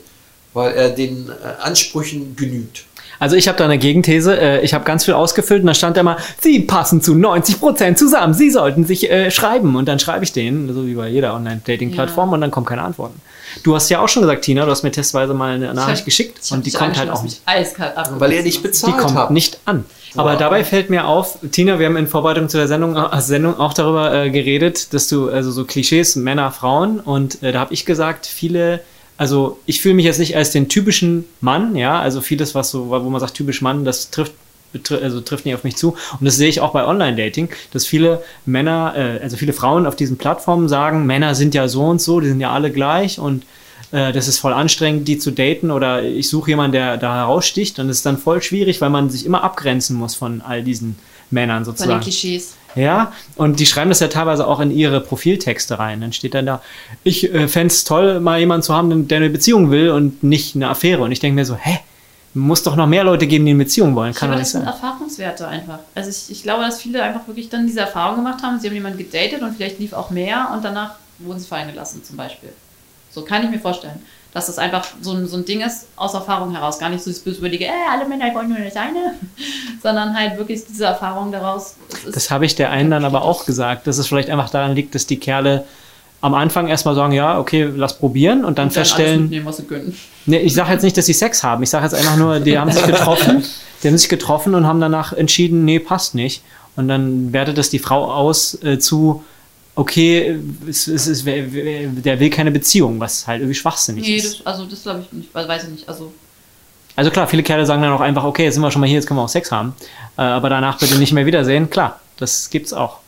D: weil er den äh, Ansprüchen genügt.
C: Also ich habe da eine Gegenthese. Äh, Ich habe ganz viel ausgefüllt und da stand immer, Sie passen zu 90% zusammen. Sie sollten sich äh, schreiben. Und dann schreibe ich denen, so wie bei jeder Online-Dating-Plattform,
E: Ja.
C: und dann kommen keine Antworten. Du hast ja auch schon gesagt, Tina, du hast mir testweise mal eine Nachricht
E: hab-
C: geschickt und die kommt halt auch nicht.
E: eiskalt abgewiesen.
D: Weil er nicht
C: Die
D: bezahlt
C: kommt
D: hat.
C: nicht an. Aber
D: Wow.
C: dabei fällt mir auf, Tina, wir haben in Vorbereitung zu der Sendung, äh, Sendung auch darüber äh, geredet, dass du, also so Klischees, Männer, Frauen, und äh, da habe ich gesagt, viele, also ich fühle mich jetzt nicht als den typischen Mann, ja, also vieles, was so, wo man sagt, typisch Mann, das trifft also trifft nicht auf mich zu. Und das sehe ich auch bei Online-Dating, dass viele Männer, äh, also viele Frauen auf diesen Plattformen sagen, Männer sind ja so und so, die sind ja alle gleich und äh, das ist voll anstrengend, die zu daten oder ich suche jemanden, der da heraussticht und es ist dann voll schwierig, weil man sich immer abgrenzen muss von all diesen Männern
E: Von den
C: sozusagen.
E: Klischees.
C: Ja, und die schreiben das ja teilweise auch in ihre Profiltexte rein. Dann steht dann da, ich äh, fände es toll, mal jemanden zu haben, der eine Beziehung will und nicht eine Affäre. Und ich denke mir so, hä? Muss doch noch mehr Leute geben, die eine Beziehung wollen.
E: Ich
C: Kann
E: glaube,
C: doch
E: das sind. Erfahrungswerte einfach. Also ich, ich glaube, dass viele einfach wirklich dann diese Erfahrung gemacht haben. Sie haben jemanden gedatet und vielleicht lief auch mehr und danach wurden sie fallen gelassen zum Beispiel. So kann ich mir vorstellen. Dass das einfach so ein, so ein Ding ist, aus Erfahrung heraus. Gar nicht so das böswürdige, äh, alle Männer wollen nur das eine, sondern halt wirklich diese Erfahrung daraus.
C: Das habe ich der einen dann aber auch gesagt, dass es vielleicht einfach daran liegt, dass die Kerle am Anfang erstmal sagen, ja, okay, lass probieren und dann
E: und dann
C: feststellen. Nee, ich sage jetzt nicht, dass sie Sex haben. Ich sage jetzt einfach nur, die haben sich getroffen. Die haben sich getroffen und haben danach entschieden, nee, passt nicht. Und dann wertet das die Frau aus äh, zu, okay, es, es, es, wer- wer- der will keine Beziehung, was halt irgendwie schwachsinnig
E: Nee,
C: ist.
E: das, also das glaube ich nicht, weiß ich nicht. Also
C: Also klar, viele Kerle sagen dann auch einfach, okay, jetzt sind wir schon mal hier, jetzt können wir auch Sex haben. Äh, aber danach bitte nicht mehr wiedersehen. Klar, das gibt's auch.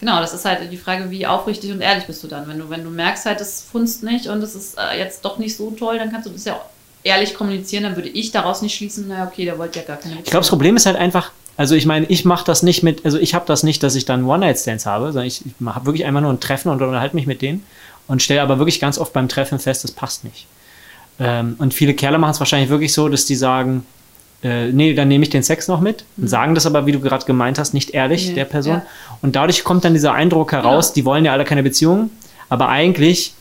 E: Genau, das ist halt die Frage, wie aufrichtig und ehrlich bist du dann. Wenn du, wenn du merkst halt, das funzt nicht und es ist äh, jetzt doch nicht so toll, dann kannst du das ja auch ehrlich kommunizieren, dann würde ich daraus nicht schließen, naja, okay, der wollte ja gar keine
C: Ich glaube, das Problem ist halt einfach, also ich meine, ich mache das nicht mit, also ich habe das nicht, dass ich dann One-Night-Stands habe, sondern ich, ich habe wirklich einmal nur ein Treffen und unterhalte mich mit denen und stelle aber wirklich ganz oft beim Treffen fest, das passt nicht. Ähm, und viele Kerle machen es wahrscheinlich wirklich so, dass die sagen, äh, nee, dann nehme ich den Sex noch mit. Und sagen das aber, wie du gerade gemeint hast, nicht ehrlich
E: Nee,
C: der Person.
E: ja.
C: Und dadurch kommt dann dieser Eindruck heraus,
E: Genau.
C: die wollen ja alle keine Beziehung, aber eigentlich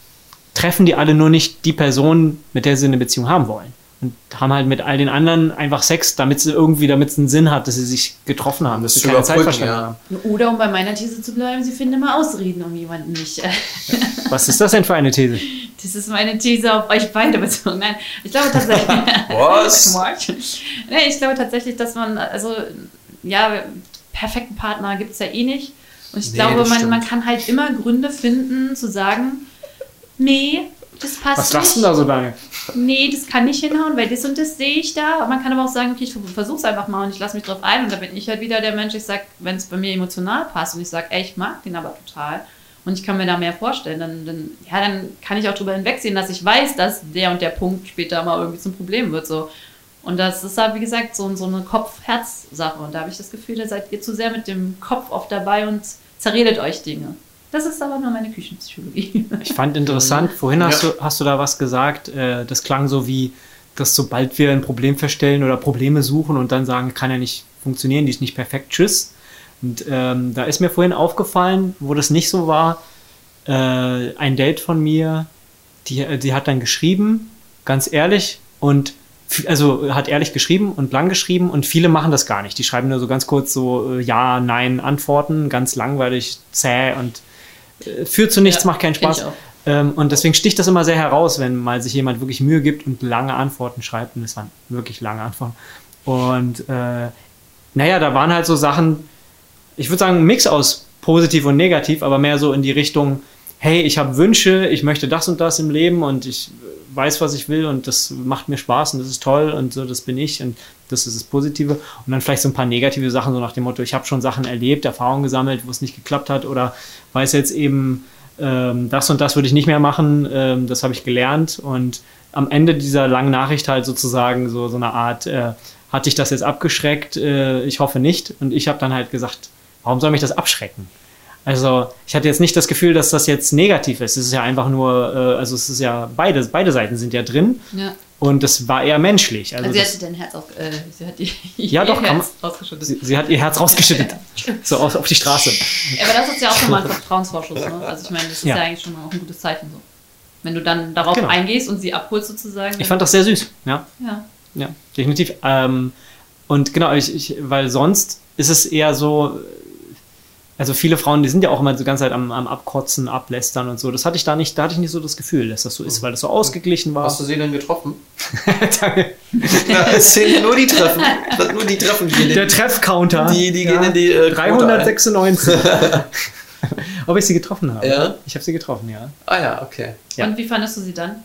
C: treffen die alle nur nicht die Person, mit der sie eine Beziehung haben wollen. Und haben halt mit all den anderen einfach Sex, damit sie irgendwie, damit es einen Sinn hat, dass sie sich getroffen haben, dass sie keine
D: überbrücken,
C: Zeitverschwendung
D: ja.
C: haben.
E: Oder um bei meiner These zu bleiben, sie finden immer Ausreden, um jemanden nicht. Äh,
C: Was ist das denn für eine These?
E: das ist meine These auf euch beide bezogen. Nein, ich glaube tatsächlich.
D: Was?
E: nee, ich glaube tatsächlich, dass man, also, ja, perfekten Partner gibt es ja eh nicht. Und ich
D: Nee,
E: glaube, man, man kann halt immer Gründe finden, zu sagen, nee, das passt
C: Was lachst du denn da so lange?
E: nee, das kann nicht hinhauen, weil das und das sehe ich da. Aber man kann aber auch sagen, okay, ich versuche es einfach mal und ich lasse mich drauf ein. Und da bin ich halt wieder der Mensch, ich sage, wenn es bei mir emotional passt und ich sage, ey, ich mag den aber total und ich kann mir da mehr vorstellen, dann, dann, ja, dann kann ich auch drüber hinwegsehen, dass ich weiß, dass der und der Punkt später mal irgendwie zum Problem wird. So. Und das ist halt, wie gesagt, so, so eine Kopf-Herz-Sache. Und da habe ich das Gefühl, da seid ihr zu sehr mit dem Kopf oft dabei und zerredet euch Dinge. Das ist aber nur meine Küchenpsychologie.
C: Ich fand interessant, vorhin hast,
D: Ja.
C: du, hast du da was gesagt, äh, das klang so wie, dass sobald wir ein Problem feststellen oder Probleme suchen und dann sagen, kann ja nicht funktionieren, die ist nicht perfekt, tschüss. Und ähm, da ist mir vorhin aufgefallen, wo das nicht so war, äh, ein Date von mir, die, die hat dann geschrieben, ganz ehrlich, und also hat ehrlich geschrieben und lang geschrieben und viele machen das gar nicht. Die schreiben nur so ganz kurz so äh, Ja, Nein, Antworten, ganz langweilig, zäh und äh, führt zu nichts,
E: Ja,
C: macht keinen Spaß. Ähm, und deswegen sticht das immer sehr heraus, wenn mal sich jemand wirklich Mühe gibt und lange Antworten schreibt. Und es waren wirklich lange Antworten. Und äh, naja, da waren halt so Sachen, ich würde sagen, ein Mix aus positiv und negativ, aber mehr so in die Richtung, hey, ich habe Wünsche, ich möchte das und das im Leben und ich weiß, was ich will und das macht mir Spaß und das ist toll und so, das bin ich und das ist das Positive. Und dann vielleicht so ein paar negative Sachen, so nach dem Motto, ich habe schon Sachen erlebt, Erfahrungen gesammelt, wo es nicht geklappt hat oder weiß jetzt eben, ähm, das und das würde ich nicht mehr machen, ähm, das habe ich gelernt und am Ende dieser langen Nachricht halt sozusagen so, so eine Art, äh, hat dich das jetzt abgeschreckt? Äh, ich hoffe nicht. Und ich habe dann halt gesagt, warum soll mich das abschrecken? Also ich hatte jetzt nicht das Gefühl, dass das jetzt negativ ist. Es ist ja einfach nur, äh, also es ist ja beide, beide Seiten sind ja drin
E: Ja.
C: und das war eher menschlich. Also
E: Also sie hat dein Herz auf, äh, sie hat die,
C: Ja,
E: ihr
C: doch,
E: Herz ausgeschüttet.
C: sie, sie hat ihr Herz rausgeschüttet, so auf, auf die Straße.
E: Aber das ist ja auch schon mal ein Vertrauensvorschuss, ne? Also ich meine, das ist ja.
C: Ja.
E: eigentlich schon mal auch ein gutes Zeichen so. Wenn du dann darauf
C: Genau.
E: eingehst und sie abholst sozusagen.
C: Ich fand das sehr süß, ja.
E: ja.
C: Ja, definitiv. Ähm, und genau, ich, ich, weil sonst ist es eher so, also viele Frauen, die sind ja auch immer die ganze Zeit am, am Abkotzen, Ablästern und so. Das hatte ich da nicht, da hatte ich nicht so das Gefühl, dass das so ist, weil das so ausgeglichen war.
D: Hast du sie denn getroffen?
C: Danke.
D: Na, es zählen nur die Treffen. Nur die Treffen gehen
C: Der Treffcounter.
D: die, die gehen in die äh, Quote ein.
C: 396. Ob ich sie getroffen habe?
D: Ja?
C: Ich habe sie getroffen, ja.
D: Ah ja, okay.
C: Ja.
E: Und wie fandest du sie dann?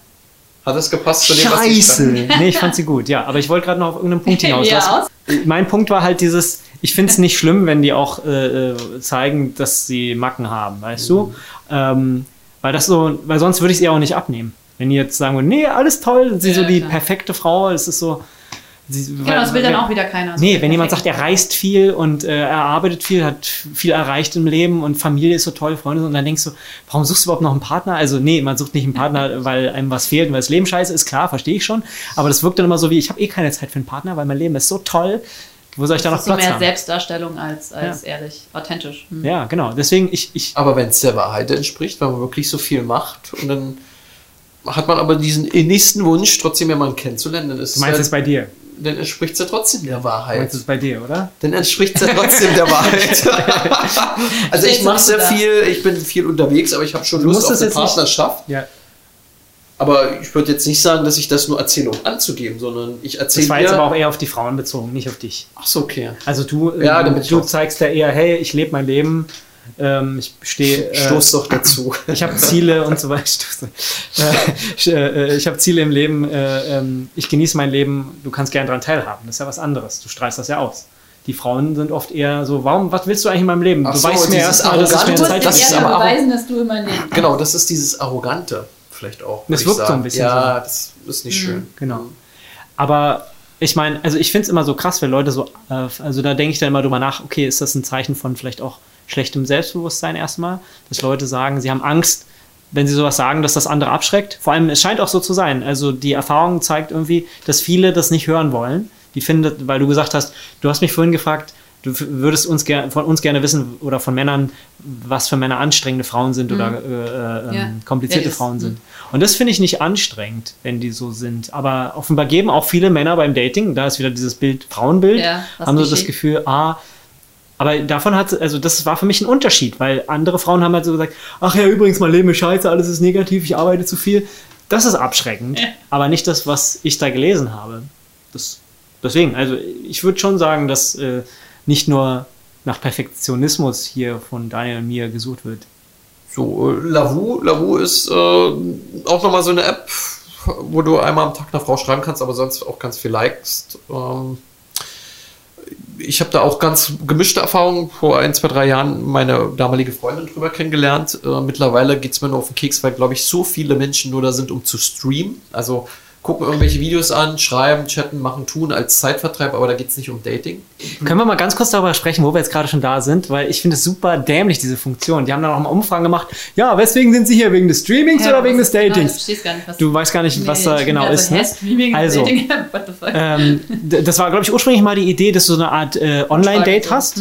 D: Hat es gepasst zu dem, was ich
C: Scheiße. Nee, ich fand sie gut, ja. Aber ich wollte gerade noch auf irgendeinen Punkt hinaus.
E: Ja,
C: Was-
E: aus.
C: Mein Punkt war halt dieses, ich finde es nicht schlimm, wenn die auch äh, äh, zeigen, dass sie Macken haben, weißt du? Ähm, weil das so, weil sonst würde ich es ihr auch nicht abnehmen. Wenn die jetzt sagen, würden, nee, alles toll, sie
E: Ja,
C: so die
E: klar.
C: perfekte Frau, es ist so. Sie,
E: Genau, das will dann auch wieder keiner.
C: Nee, wenn jemand sagt, er reist viel und äh, er arbeitet viel, hat viel erreicht im Leben und Familie ist so toll, Freunde, und dann denkst du, warum suchst du überhaupt noch einen Partner? Also, nee, man sucht nicht einen Partner, weil einem was fehlt und weil das Leben scheiße ist, klar, verstehe ich schon. Aber das wirkt dann immer so wie, ich habe eh keine Zeit für einen Partner, weil mein Leben ist so toll. Wo soll ich da noch
E: das ist so
C: Platz
E: mehr
C: haben?
E: Selbstdarstellung als, als ehrlich, authentisch. Hm.
C: Ja, genau. Deswegen, ich, ich
D: Aber wenn es der Wahrheit entspricht, wenn man wirklich so viel macht und dann hat man aber diesen innigsten Wunsch, trotzdem jemanden kennenzulernen, dann ist
C: du meinst
D: es
C: es bei dir.
D: Dann entspricht es ja trotzdem der
C: Du
D: Wahrheit.
C: meinst es bei dir, oder?
D: Dann entspricht es ja trotzdem der Wahrheit. also ich
E: du
D: mache sehr viel, ich bin viel unterwegs, aber ich habe schon
C: Du
D: Lust auf eine
C: jetzt nicht-
D: Partnerschaft.
C: Ja.
D: Aber ich würde jetzt nicht sagen, dass ich das nur erzähle, um anzugeben, sondern ich
C: Das
D: erzähle
C: war jetzt aber auch eher auf die Frauen bezogen, nicht auf dich.
D: Ach so, okay.
C: Also du, äh,
D: Ja, damit ich
C: du
D: auch-
C: zeigst ja eher, hey, ich lebe mein Leben, ähm, ich stehe, äh,
D: Stoß doch dazu.
C: ich habe Ziele und so weiter. Stoß. Äh, ich äh, ich habe Ziele im Leben, äh, ähm, ich genieße mein Leben, du kannst gern daran teilhaben. Das ist ja was anderes. Du strahlst das ja aus. Die Frauen sind oft eher so, warum, was willst du eigentlich in meinem Leben?
D: Ach
C: Du
D: so,
C: weißt mir erst mal, dass ich mir Zeit
D: das ist
E: eher
D: aber-
E: beweisen, dass du immer lebst.
D: Genau, das ist dieses Arrogante vielleicht auch.
C: Das
D: ich
C: wirkt so ein bisschen
D: Ja, das ist nicht
E: Mhm.
D: schön.
C: Genau. Aber ich meine, also ich finde es immer so krass, wenn Leute so, äh, also da denke ich dann immer drüber nach, okay, ist das ein Zeichen von vielleicht auch schlechtem Selbstbewusstsein erstmal, dass Leute sagen, sie haben Angst, wenn sie sowas sagen, dass das andere abschreckt. Vor allem, es scheint auch so zu sein. Also die Erfahrung zeigt irgendwie, dass viele das nicht hören wollen. Die finden, weil du gesagt hast, du hast mich vorhin gefragt, du würdest uns von uns gerne wissen oder von Männern, was für Männer anstrengende Frauen sind oder äh, äh,
E: Ja.
C: komplizierte
E: Ja,
C: Frauen sind. Und das finde ich nicht anstrengend, wenn die so sind. Aber offenbar geben auch viele Männer beim Dating, da ist wieder dieses Bild, Frauenbild,
E: Ja,
C: haben so das. Gefühl, ah, aber davon hat, also das war für mich ein Unterschied, weil andere Frauen haben halt so gesagt, ach ja, übrigens, mein Leben ist scheiße, alles ist negativ, ich arbeite zu viel. Das ist abschreckend,
E: Ja.
C: aber nicht das, was ich da gelesen habe. Das, deswegen, also ich würde schon sagen, dass äh, nicht nur nach Perfektionismus hier von Daniel und mir gesucht wird.
D: So, äh, Lavu, Lavu ist äh, auch nochmal so eine App, wo du einmal am Tag einer Frau schreiben kannst, aber sonst auch ganz viel likest. Ähm, ich habe da auch ganz gemischte Erfahrungen. Vor ein, zwei, drei Jahren meine damalige Freundin drüber kennengelernt. Äh, mittlerweile geht es mir nur auf den Keks, weil, glaube ich, so viele Menschen nur da sind, um zu streamen. Also gucken irgendwelche Videos an, schreiben, chatten, machen, tun als Zeitvertreib, aber da geht es nicht um Dating.
C: Können wir mal ganz kurz darüber sprechen, wo wir jetzt gerade schon da sind, weil ich finde es super dämlich, diese Funktion. Die haben dann auch mal Umfragen gemacht. Ja, weswegen sind sie hier? Wegen des Streamings
E: Ja,
C: oder
E: was
C: wegen des
E: genau,
C: Datings?
E: gar nicht, was
C: Du weißt gar nicht, was
E: Nee,
C: da
E: ich
C: genau
E: bin
C: ist. Ne? Also,
E: Dating, what the fuck?
C: ähm, das war, glaube ich, ursprünglich mal die Idee, dass du so eine Art äh, Online-Date hast,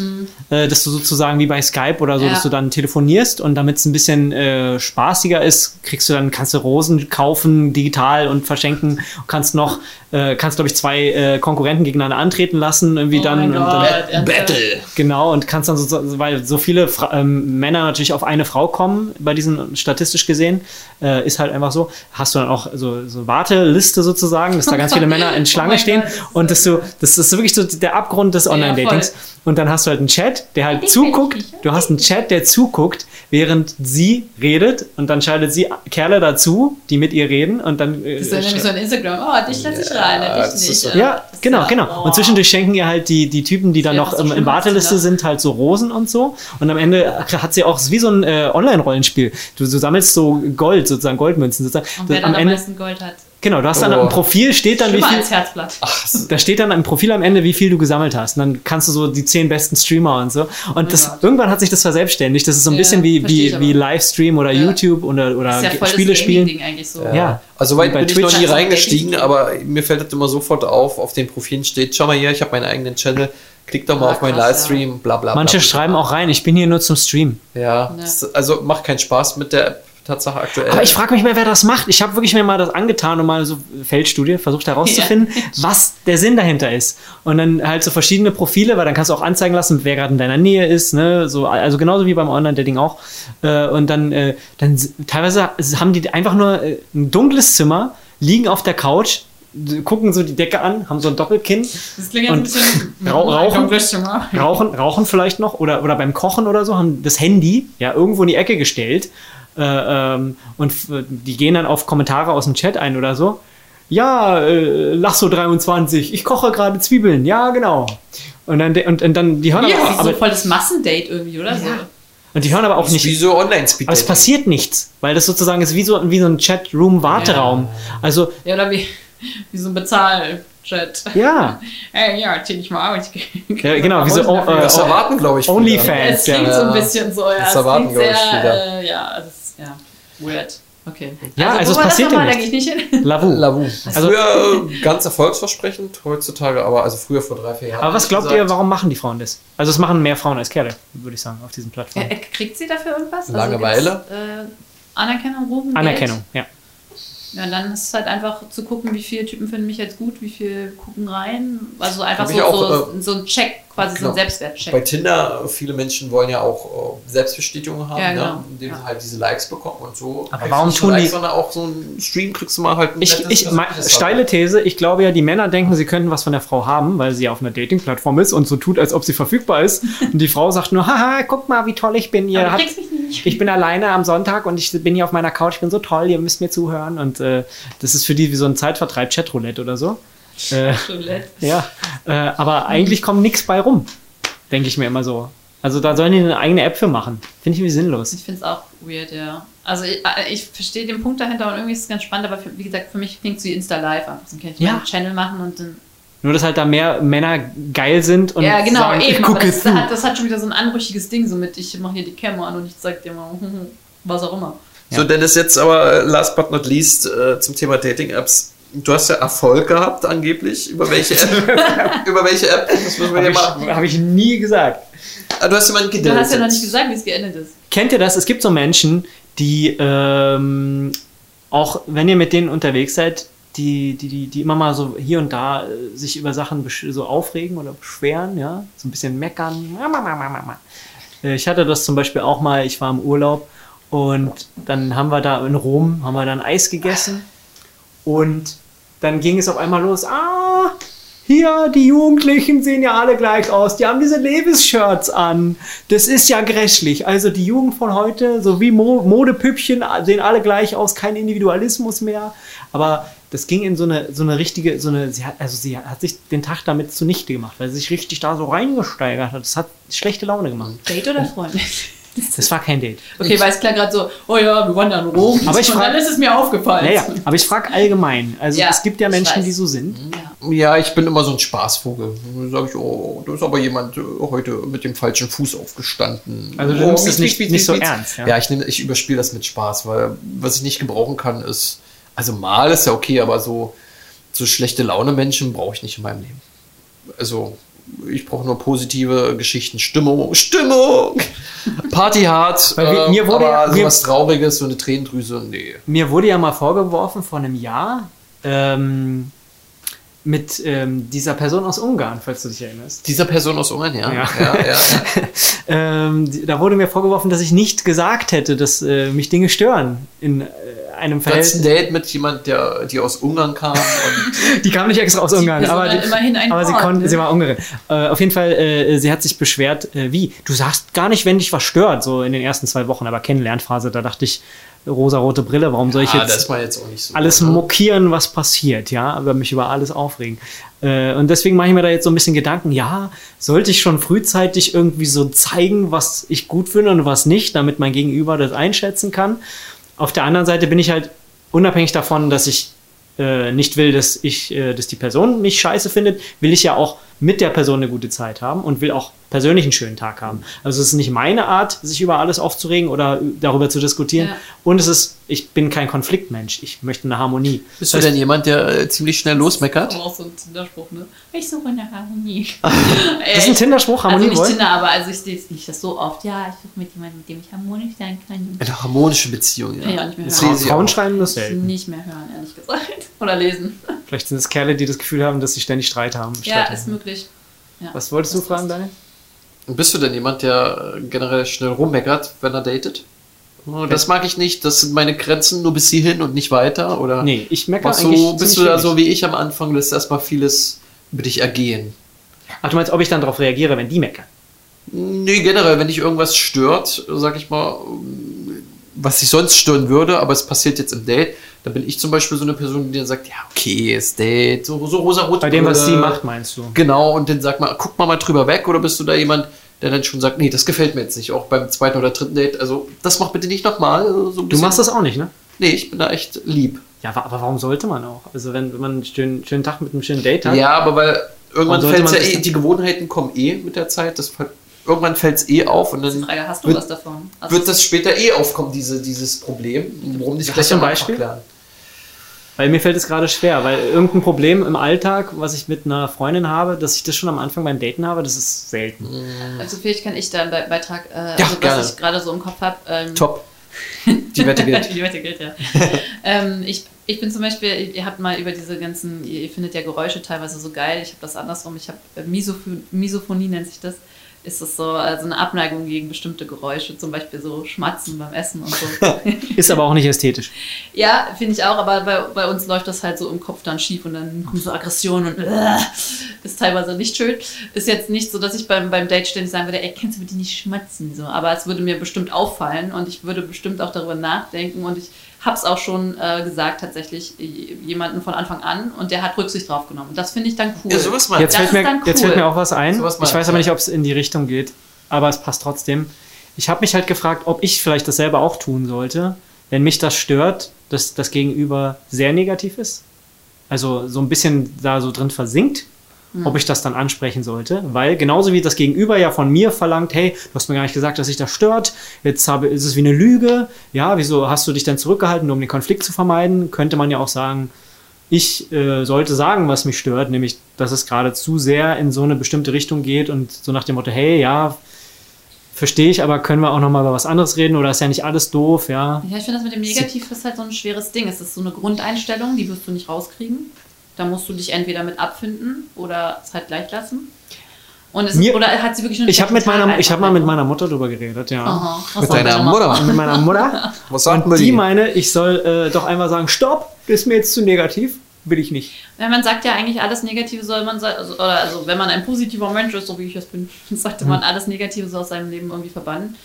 C: äh, dass du sozusagen wie bei Skype oder so,
E: Ja.
C: dass du dann telefonierst und damit es ein bisschen äh, spaßiger ist, kriegst du dann, kannst du Rosen kaufen, digital und verschenken, kannst noch, äh, kannst, glaube ich, zwei äh, Konkurrenten gegeneinander antreten lassen, irgendwie
E: Oh
C: dann, dann?
D: Battle!
C: Genau, und kannst dann so, weil so viele Fra ähm, Männer natürlich auf eine Frau kommen, bei diesen statistisch gesehen, äh, ist halt einfach so, hast du dann auch so, so Warteliste sozusagen, dass da ganz viele Männer in
E: Oh
C: Schlange
E: mein
C: stehen
E: Gott,
C: und dass du, das ist wirklich so der Abgrund des Online-Datings.
E: voll.
C: und dann hast du halt einen Chat, der halt zuguckt, du hast einen Chat, der zuguckt, während sie redet und dann schaltet sie Kerle dazu, die mit ihr reden und dann äh,
E: Das ist ja nämlich so ein Instagram. Oh, dich lasse ich rein,
D: das
E: dich nicht.
D: so-
C: ja, genau,
E: ja-
C: genau. Und zwischendurch schenken ihr halt die, die Typen, die dann
E: Ja,
C: noch ähm, in Warteliste
E: Tinder.
C: sind, halt so Rosen und so. Und am Ende hat sie auch ist wie so ein äh, Online-Rollenspiel. Du, du sammelst so Gold, sozusagen Goldmünzen. Sozusagen.
E: Und wer
C: am
E: dann am
C: Ende,
E: meisten Gold hat.
C: Genau, du hast dann
D: Oh.
C: im Profil steht dann wie
E: Schlimmer
C: viel.
E: als Herzblatt.
C: Da steht dann im Profil am Ende, wie viel du gesammelt hast. Und dann kannst du so die zehn besten Streamer und so. Und das,
E: Gott.
C: irgendwann hat sich das verselbständigt. Das ist so ein
E: Ja,
C: bisschen wie, wie, wie. Livestream oder
E: Ja.
C: YouTube oder, oder
E: Das ist ja voll
C: Spiele
E: das
C: spielen.
E: Eigentlich so.
C: Ja.
D: Also weit
C: Wie bei
D: bin ich noch
C: Twitch.
D: nie
E: Also
D: reingestiegen, aber mir fällt das immer sofort auf, auf den Profilen steht, schau mal hier, ich habe meinen eigenen Channel, klick doch mal
E: Ah,
D: auf meinen
E: krass,
D: Livestream, bla bla bla.
C: Manche
D: bla.
C: schreiben auch rein, ich bin hier nur zum Stream.
D: Ja,
E: Ja.
D: das- also macht keinen Spaß mit der App, Tatsache aktuell.
C: Aber ich frage mich mal, wer das macht. Ich habe wirklich mir mal das angetan und mal so Feldstudie versucht herauszufinden, was der Sinn dahinter ist. Und dann halt so verschiedene Profile, weil dann kannst du auch anzeigen lassen, wer gerade in deiner Nähe ist. Ne? So, also genauso wie beim Online-Dating auch. Äh, und dann, äh, dann teilweise haben die einfach nur äh, ein dunkles Zimmer, liegen auf der Couch, gucken so die Decke an, haben so ein Doppelkinn,
E: Das klingt jetzt ein bisschen.
C: Rau- rauchen?
E: Zimmer.
C: rauchen, rauchen vielleicht noch oder, oder beim Kochen oder so, haben das Handy ja irgendwo in die Ecke gestellt äh, ähm, und die gehen dann auf Kommentare aus dem Chat ein oder so. Ja, äh, Lasso23, ich koche gerade Zwiebeln, ja, genau. Und dann, und, und dann die hören
E: Ja,
C: aber,
E: das ist
C: aber,
E: so voll das Massendate irgendwie, oder? So.
C: und die hören aber auch
D: ist wie
C: nicht.
D: so Online-Speed.
C: Aber es passiert nichts, weil das sozusagen ist wie so, wie so ein Chatroom-Warteraum. Also,
E: Ja, oder wie, wie so ein Bezahl-Chat.
C: ja,
E: Ey, ja, zieh dich mal aus.
C: ja genau, wie so oh, äh,
D: Das erwarten, glaube ich.
C: Onlyfans.
E: Es klingt
C: ja.
E: so ein bisschen so, ja.
D: Das erwarten,
E: klingt
D: glaub ich,
E: sehr, äh, ja, das ist, ja, weird. Okay.
C: Ja, also
E: wo
C: es
E: war das
C: passiert
E: nochmal?
C: ja
E: Da gehe ich nicht hin.
C: Lavu.
D: Lavu.
C: Also-
D: früher äh, ganz erfolgsversprechend, heutzutage, aber also früher vor drei, vier Jahren.
C: Aber was glaubt
D: gesagt.
C: ihr, warum machen die Frauen das? Also es machen mehr Frauen als Kerle, würde ich sagen, auf diesen Plattformen.
E: Äh, Kriegt sie dafür irgendwas?
D: Langeweile?
E: gibt's, äh, Anerkennung, Ruhm, Geld?
C: Anerkennung, ja.
E: Ja, und dann ist es halt einfach zu gucken, wie viele Typen finden mich jetzt gut, wie viel gucken rein. Also einfach so,
D: auch,
E: so, so ein Check, quasi so
D: genau.
E: ein Selbstwertcheck.
D: Bei Tinder, viele Menschen wollen ja auch äh, Selbstbestätigung haben,
E: Ja, genau.
D: ne? indem
E: Ja.
D: sie halt diese Likes bekommen und so.
C: Aber
D: kriegst
C: warum tun
D: nur
C: die-
D: Likes, sondern auch so einen Stream kriegst du mal halt ein
C: Ich,
D: nettes
C: ich, mein,
D: persönliches
C: steile These, ich glaube ja, die Männer denken, sie könnten was von der Frau haben, weil sie auf einer Dating-Plattform ist und so tut, als ob sie verfügbar ist. Und die Frau sagt nur, haha, guck mal, wie toll ich bin. Ihr habt,
E: kriegst mich nicht.
C: ich bin alleine am Sonntag und ich bin hier auf meiner Couch, ich bin so toll, ihr müsst mir zuhören. Und äh, das ist für die wie so ein Zeitvertreib, Chatroulette oder so. Äh, ja, äh, aber eigentlich kommt nichts bei rum, denke ich mir immer so. Also da sollen die eine eigene App für machen. Finde ich irgendwie sinnlos.
E: Ich finde es auch weird, ja. Also ich, äh, ich verstehe den Punkt dahinter und irgendwie ist es ganz spannend, aber für, wie gesagt, für mich klingt es wie Insta-Live einfach. So kann ich
C: Ja.
E: meinen Channel machen und dann.
C: Nur, dass halt da mehr Männer geil sind und
E: ja, genau,
C: sagen, ich
E: eben. Aber
C: gucke
E: das,
C: zu.
E: hat, das hat schon wieder so ein anrüchiges Ding, so mit ich mache hier die Cam an und ich zeig dir mal, was auch immer.
D: So, Dennis, jetzt aber äh, last but not least äh, zum Thema Dating-Apps. Du hast ja Erfolg gehabt, angeblich. Über welche App? über welche App? Das müssen wir
C: Habe
D: ja
C: ich,
D: machen.
C: hab ich nie gesagt.
D: Ah, du hast jemanden
E: Du
D: gedatet.
E: hast ja noch nicht gesagt, wie es geendet ist.
C: Kennt ihr das? Es gibt so Menschen, die ähm, auch, wenn ihr mit denen unterwegs seid, die, die, die, die immer mal so hier und da äh, sich über Sachen so aufregen oder beschweren, ja, so ein bisschen meckern. Äh, Ich hatte das zum Beispiel auch mal, ich war im Urlaub und dann haben wir da in Rom, haben wir dann Eis gegessen und dann ging es auf einmal los, ah, hier, die Jugendlichen sehen ja alle gleich aus. Die haben diese Levis-Shirts an. Das ist ja grässlich. Also die Jugend von heute, so wie Mo Modepüppchen, sehen alle gleich aus. Kein Individualismus mehr. Aber das ging in so eine, so eine richtige, so eine, sie hat, also sie hat sich den Tag damit zunichte gemacht, weil sie sich richtig da so reingesteigert hat. Das hat schlechte Laune gemacht.
E: Date oder Freund?
C: Das war kein Date.
E: Okay, weil es klar gerade so, oh ja, wir waren dann in Rom.
C: Aber ich
E: und
C: frag-
E: dann ist es mir aufgefallen.
C: Naja, aber ich frage allgemein. Also
E: Ja,
C: es gibt ja Menschen, die so sind.
E: Ja.
D: Ja, ich bin immer so ein Spaßvogel. Da sage ich, oh, da ist aber jemand äh, heute mit dem falschen Fuß aufgestanden.
C: Also du
D: oh,
C: nimmst es nicht- nicht
D: miet,
C: so
D: miet.
C: ernst, ja?
D: Ja, ich, nehm- ich überspiele das mit Spaß, weil was ich nicht gebrauchen kann, ist, also mal ist ja okay, aber so, so schlechte Laune Menschen brauche ich nicht in meinem Leben. Also ich brauche nur positive Geschichten, Stimmung, Stimmung, Party hart,
C: Weil wir-
D: ähm,
C: mir wurde
D: aber
C: ja- mir-
D: sowas Trauriges, so eine Tränendrüse, nee.
C: Mir wurde ja mal vorgeworfen vor einem Jahr ähm, mit ähm, dieser Person aus Ungarn, falls du dich erinnerst.
D: Dieser Person aus Ungarn, ja.
C: Ja.
D: ja, ja, ja.
C: Ähm, da wurde mir vorgeworfen, dass ich nicht gesagt hätte, dass äh, mich Dinge stören in äh, einem
D: Du hattest ein
C: Verhältnis.
D: Date mit jemand, der die aus Ungarn kam und
C: Die kam nicht extra aus Ungarn,
E: Person
C: aber, die,
E: immerhin ein
C: aber sie,
E: Wort,
C: konnte,
E: ne?
C: sie war Ungarin. Äh, auf jeden Fall, äh, sie hat sich beschwert, äh, wie? Du sagst gar nicht, wenn dich was stört, so in den ersten zwei Wochen, aber Kennenlernphase, da dachte ich, rosa-rote Brille, warum soll ich
D: ah,
C: jetzt
D: jetzt auch nicht so.
C: alles
D: ne?
C: mokieren, was passiert, ja, aber mich über alles aufregen. Äh, und deswegen mache ich mir da jetzt so ein bisschen Gedanken, ja, sollte ich schon frühzeitig irgendwie so zeigen, was ich gut finde und was nicht, damit mein Gegenüber das einschätzen kann. Auf der anderen Seite bin ich halt unabhängig davon, dass ich äh, nicht will, dass ich, äh, dass die Person mich scheiße findet, will ich ja auch mit der Person eine gute Zeit haben und will auch persönlich einen schönen Tag haben. Also es ist nicht meine Art, sich über alles aufzuregen oder darüber zu diskutieren.
E: Ja.
C: Und es ist, ich bin kein Konfliktmensch. Ich möchte eine Harmonie.
D: Bist du denn jemand, der äh, ziemlich schnell losmeckert?
E: Aber auch so ein Tinder-Spruch, ne? Ich suche eine Harmonie.
C: Das ist ein Tinder-Spruch, Harmonie
E: Also nicht
C: wollen?
E: Tinder, aber also ich sehe es nicht das so oft. Ja, ich suche mit jemandem, mit dem ich harmonisch sein kann.
D: Eine harmonische Beziehung, ja.
E: Kann ich auch nicht mehr
D: Das
E: hören.
D: ich
C: Frauen schreiben das selten.
E: Nicht mehr hören, ehrlich gesagt. Oder lesen.
C: Vielleicht sind es Kerle, die das Gefühl haben, dass sie ständig Streit haben.
E: Ja,
C: Streit
E: ist
C: haben.
E: möglich. Ja,
C: Was wolltest du
E: das
C: fragen. Daniel?
D: Bist du denn jemand, der äh, generell schnell rummeckert, wenn er datet? Oh, Das mag ich nicht, das sind meine Grenzen nur bis hierhin und nicht weiter, oder?
C: Nee, ich meckere
D: Machst
C: eigentlich
D: bist du da so wie ich am Anfang, lässt erstmal vieles über dich ergehen?
C: Ach, du meinst, ob ich dann darauf reagiere, wenn die meckern?
D: Nee, generell, wenn dich irgendwas stört, sag ich mal, was dich sonst stören würde, aber es passiert jetzt im Date, dann bin ich zum Beispiel so eine Person, die dann sagt, ja, okay, ist Date, so, so rosa-rot.
C: Bei dem, was sie macht, meinst du?
D: Genau, und dann sag mal, guck mal mal drüber weg, oder bist du da jemand, der dann schon sagt, nee, das gefällt mir jetzt nicht, auch beim zweiten oder dritten Date, also das mach bitte nicht nochmal. So
C: Du machst das auch nicht, ne?
D: Nee, ich bin da echt lieb.
C: Ja, aber warum sollte man auch? Also wenn, wenn man einen schönen, schönen Tag mit einem schönen Date hat.
D: Ja, aber weil irgendwann fällt
C: man
D: ja eh,
C: dann-
D: die Gewohnheiten kommen eh mit der Zeit, das, irgendwann fällt es eh auf und
E: ist die
D: dann
E: Frage, hast du
D: wird-
E: was davon? Also
D: wird das später eh aufkommen, diese, dieses Problem. Warum nicht
C: Hast
D: gleich
C: ein
D: am
C: Beispiel?
D: klären?
C: Weil mir fällt es gerade schwer, weil irgendein Problem im Alltag, was ich mit einer Freundin habe, dass ich das schon am Anfang beim Daten habe, das ist selten.
E: Also vielleicht kann ich da einen Be- Beitrag, äh,
D: Ja,
E: also,
D: gerne.
E: was ich gerade so im Kopf habe. Ähm,
D: Top. Die Wette gilt.
E: Die Wette gilt, ja. ähm, ich, ich bin zum Beispiel, ihr habt mal über diese ganzen, ihr, findet ja Geräusche teilweise so geil. Ich habe das andersrum. Ich habe äh, Misoph- Misophonie nennt sich das. Ist das so also eine Abneigung gegen bestimmte Geräusche, zum Beispiel so Schmatzen beim Essen und so.
C: Ist aber auch nicht ästhetisch.
E: ja, finde ich auch, aber bei, bei uns läuft das halt so im Kopf dann schief und dann kommt so Aggression und äh, ist teilweise nicht schön. Ist jetzt nicht so, dass ich beim, beim Date ständig sagen würde, ey, kannst du bitte nicht schmatzen? So, aber es würde mir bestimmt auffallen und ich würde bestimmt auch darüber nachdenken und ich habe es auch schon äh, gesagt tatsächlich jemanden von Anfang an und der hat Rücksicht drauf genommen. Das finde ich dann cool.
D: Ja, sowas mal.
C: Jetzt
E: Das
C: fällt, mir,
E: dann
C: jetzt
E: cool.
C: fällt mir auch was ein.
D: Sowas
C: ich weiß aber nicht, ob es in die Richtung geht, aber es passt trotzdem. Ich habe mich halt gefragt, ob ich vielleicht dasselbe auch tun sollte, wenn mich das stört, dass das Gegenüber sehr negativ ist. Also so ein bisschen da so drin versinkt ob ich das dann ansprechen sollte, weil genauso wie das Gegenüber ja von mir verlangt, hey, du hast mir gar nicht gesagt, dass sich das stört, jetzt habe, ist es wie eine Lüge, ja, wieso hast du dich denn zurückgehalten, nur um den Konflikt zu vermeiden, könnte man ja auch sagen, ich äh, sollte sagen, was mich stört, nämlich, dass es gerade zu sehr in so eine bestimmte Richtung geht und so nach dem Motto, hey, ja, verstehe ich, aber können wir auch noch mal über was anderes reden oder ist ja nicht alles doof, ja.
E: Ja, ich finde das mit dem Negativ ist halt so ein schweres Ding. Es ist so eine Grundeinstellung, die wirst du nicht rauskriegen. Da musst du dich entweder mit abfinden oder es halt gleich lassen. Und es
C: Mir-
E: oder hat sie wirklich
C: Ich habe mit meiner, ich habe mal mit meiner Mutter drüber geredet, ja.
E: Aha,
D: Mit
E: soll
D: deiner Mutter.
C: Mit meiner Mutter.
D: Was sagt
C: Und
D: man
C: die
D: die?
C: meine, ich soll äh, doch einmal sagen, stopp, das ist mir jetzt zu negativ, will ich nicht.
E: Ja, man sagt ja eigentlich, alles Negative soll man sein, also, oder also wenn man ein positiver Mensch ist, so wie ich es bin, sollte
C: Hm.
E: man alles Negative so aus seinem Leben irgendwie verbannen.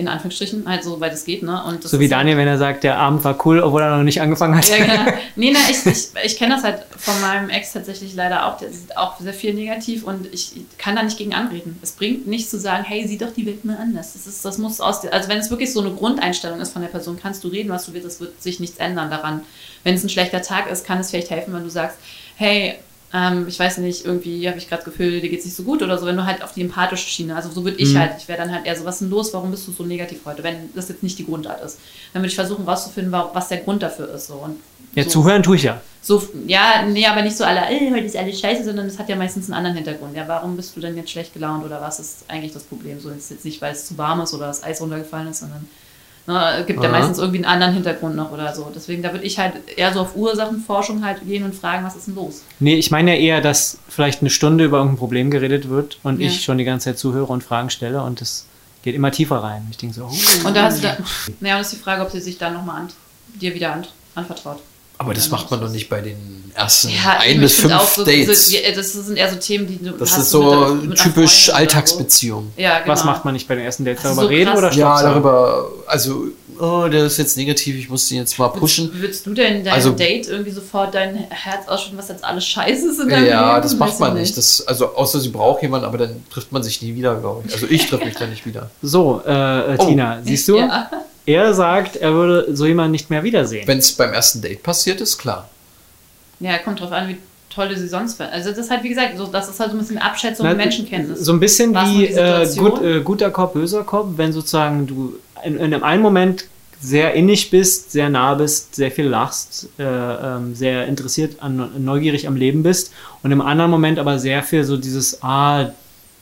E: In Anführungsstrichen, halt so weit es geht, ne? Und
C: So wie
E: ist-
C: Daniel, wenn er sagt, der Abend war cool, obwohl er noch nicht angefangen hat.
E: Ja, genau. Nee, nee, ich, ich, ich kenne das halt von meinem Ex tatsächlich leider auch. Der sieht auch sehr viel negativ und ich kann da nicht gegen anreden. Es bringt nichts zu sagen, hey, sieh doch die Welt mal anders. Das, ist, das muss aus also wenn es wirklich so eine Grundeinstellung ist von der Person, kannst du reden, was du willst, es wird sich nichts ändern daran. Wenn es ein schlechter Tag ist, kann es vielleicht helfen, wenn du sagst, hey, ähm, ich weiß nicht, irgendwie habe ich gerade das Gefühl, dir geht's nicht so gut oder so, wenn du halt auf die empathische Schiene, also so würde ich
C: Mhm.
E: halt, ich wäre dann halt eher so, was ist denn los, warum bist du so negativ heute, wenn das jetzt nicht die Grundart ist. Dann würde ich versuchen rauszufinden, wa- was der Grund dafür ist. So. Und
C: Ja,
E: so.
C: zuhören tue ich ja.
E: So, ja, nee, aber nicht so alle, äh, heute ist alles scheiße, sondern es hat ja meistens einen anderen Hintergrund. Ja, warum bist du denn jetzt schlecht gelaunt oder was ist eigentlich das Problem? So ist jetzt nicht, weil es zu warm ist oder das Eis runtergefallen ist, sondern ne, es gibt ja
D: Aha.
E: meistens irgendwie einen anderen Hintergrund noch oder so. Deswegen, da würde ich halt eher so auf Ursachenforschung halt gehen und fragen, was ist denn los?
C: Nee, ich meine ja eher, dass vielleicht eine Stunde über irgendein Problem geredet wird und
E: Ja.
C: ich schon die ganze Zeit zuhöre und Fragen stelle und es geht immer tiefer rein. Ich denke so, oh.
E: Und da hast du da, naja, und ist die Frage, ob sie sich dann nochmal dir wieder an, anvertraut.
D: Aber das macht man doch nicht bei den ersten
E: Ja,
D: ein bis fünf
E: so,
D: Dates.
E: So, ja, das sind eher so Themen, die du
D: das
E: hast
D: ist
E: mit
D: so
E: mit einer
D: typisch
E: oder so.
D: Alltagsbeziehung.
E: Ja, genau.
C: Was macht man nicht bei den ersten Dates? Darüber
E: so
C: reden oder
D: Ja,
C: sagen?
D: darüber, also, oh, der ist jetzt negativ, ich muss den jetzt mal pushen.
E: Würdest du denn deinem
D: Also-
E: Date irgendwie sofort dein Herz ausschütten, was jetzt alles scheiße ist in deinem
D: Ja,
E: Leben?
D: das macht man nicht. Das, also, außer sie braucht jemanden, aber dann trifft man sich nie wieder, glaube ich. Also, ich treffe mich dann nicht wieder.
C: So, äh, äh,
D: Oh.
C: Tina, siehst du?
E: Ja.
C: Er sagt, er würde so jemanden nicht mehr wiedersehen.
D: Wenn es beim ersten Date passiert ist, klar.
E: ja, kommt drauf an, wie toll du sie sonst findest. Also das ist halt, wie gesagt, so, das ist halt so ein bisschen Abschätzung
C: Na,
E: und Menschenkenntnis.
C: So ein bisschen
E: Was
C: wie äh, gut, äh, guter Kopf, böser Kopf, wenn sozusagen du in, in einem einen Moment sehr innig bist, sehr nah bist, sehr viel lachst, äh, ähm, sehr interessiert an, neugierig am Leben bist und im anderen Moment aber sehr viel so dieses, ah,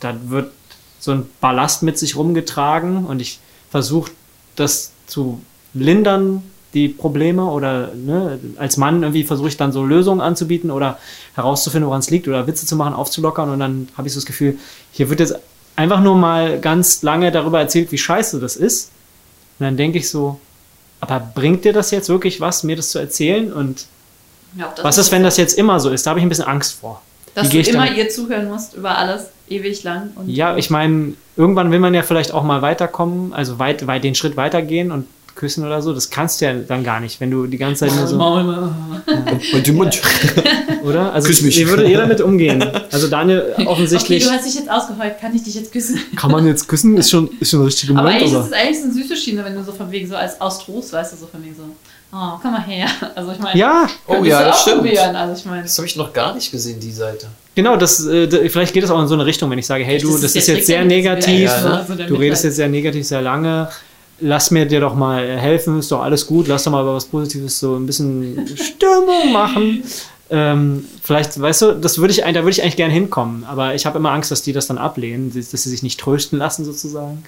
C: da wird so ein Ballast mit sich rumgetragen und ich versuche das zu lindern, die Probleme oder ne, als Mann irgendwie versuche ich dann so Lösungen anzubieten oder herauszufinden, woran es liegt oder Witze zu machen, aufzulockern und dann habe ich so das Gefühl, hier wird jetzt einfach nur mal ganz lange darüber erzählt, wie scheiße das ist. Und dann denke ich so, aber bringt dir das jetzt wirklich was, mir das zu erzählen? Und
E: Ja,
C: was ist, wenn das jetzt immer so ist? Da habe ich ein bisschen Angst vor.
E: Dass du immer
C: dann-
E: ihr zuhören musst über alles, ewig lang. Und
C: Ja, ich meine, irgendwann will man ja vielleicht auch mal weiterkommen, also weit, weit den Schritt weitergehen und küssen oder so. Das kannst du ja dann gar nicht, wenn du die ganze Zeit nur so,
E: Maul, Maul.
D: Und den Mund.
C: oder? Also
D: Küss mich.
C: wie würdet ihr damit umgehen? Also Daniel
E: Okay,
C: offensichtlich,
E: du hast dich jetzt ausgeheult, kann ich dich jetzt küssen?
C: kann man jetzt küssen? Ist schon, ist schon eine richtige
E: Aber eigentlich
C: oder?
E: ist es eigentlich so eine süße Schiene, wenn du so von wegen so als aus Trost, weißt du, so von wegen so, oh, komm mal her. Also ich meine,
C: Ja,
D: Oh ja, das stimmt.
E: Also ich meine,
D: Das habe ich noch gar nicht gesehen, die Seite.
C: Genau, das, äh, vielleicht geht es auch in so eine Richtung, wenn ich sage, hey du,
E: Das
C: das
E: ist
C: jetzt sehr negativ,
E: ne? So der
C: du redest jetzt sehr negativ, sehr lange, lass mir dir doch mal helfen, ist doch alles gut, lass doch mal was Positives so ein bisschen Stimmung machen. Ähm, vielleicht, weißt du, das würde ich, da würde ich eigentlich gerne hinkommen, aber ich habe immer Angst, dass die das dann ablehnen, dass sie sich nicht trösten lassen sozusagen.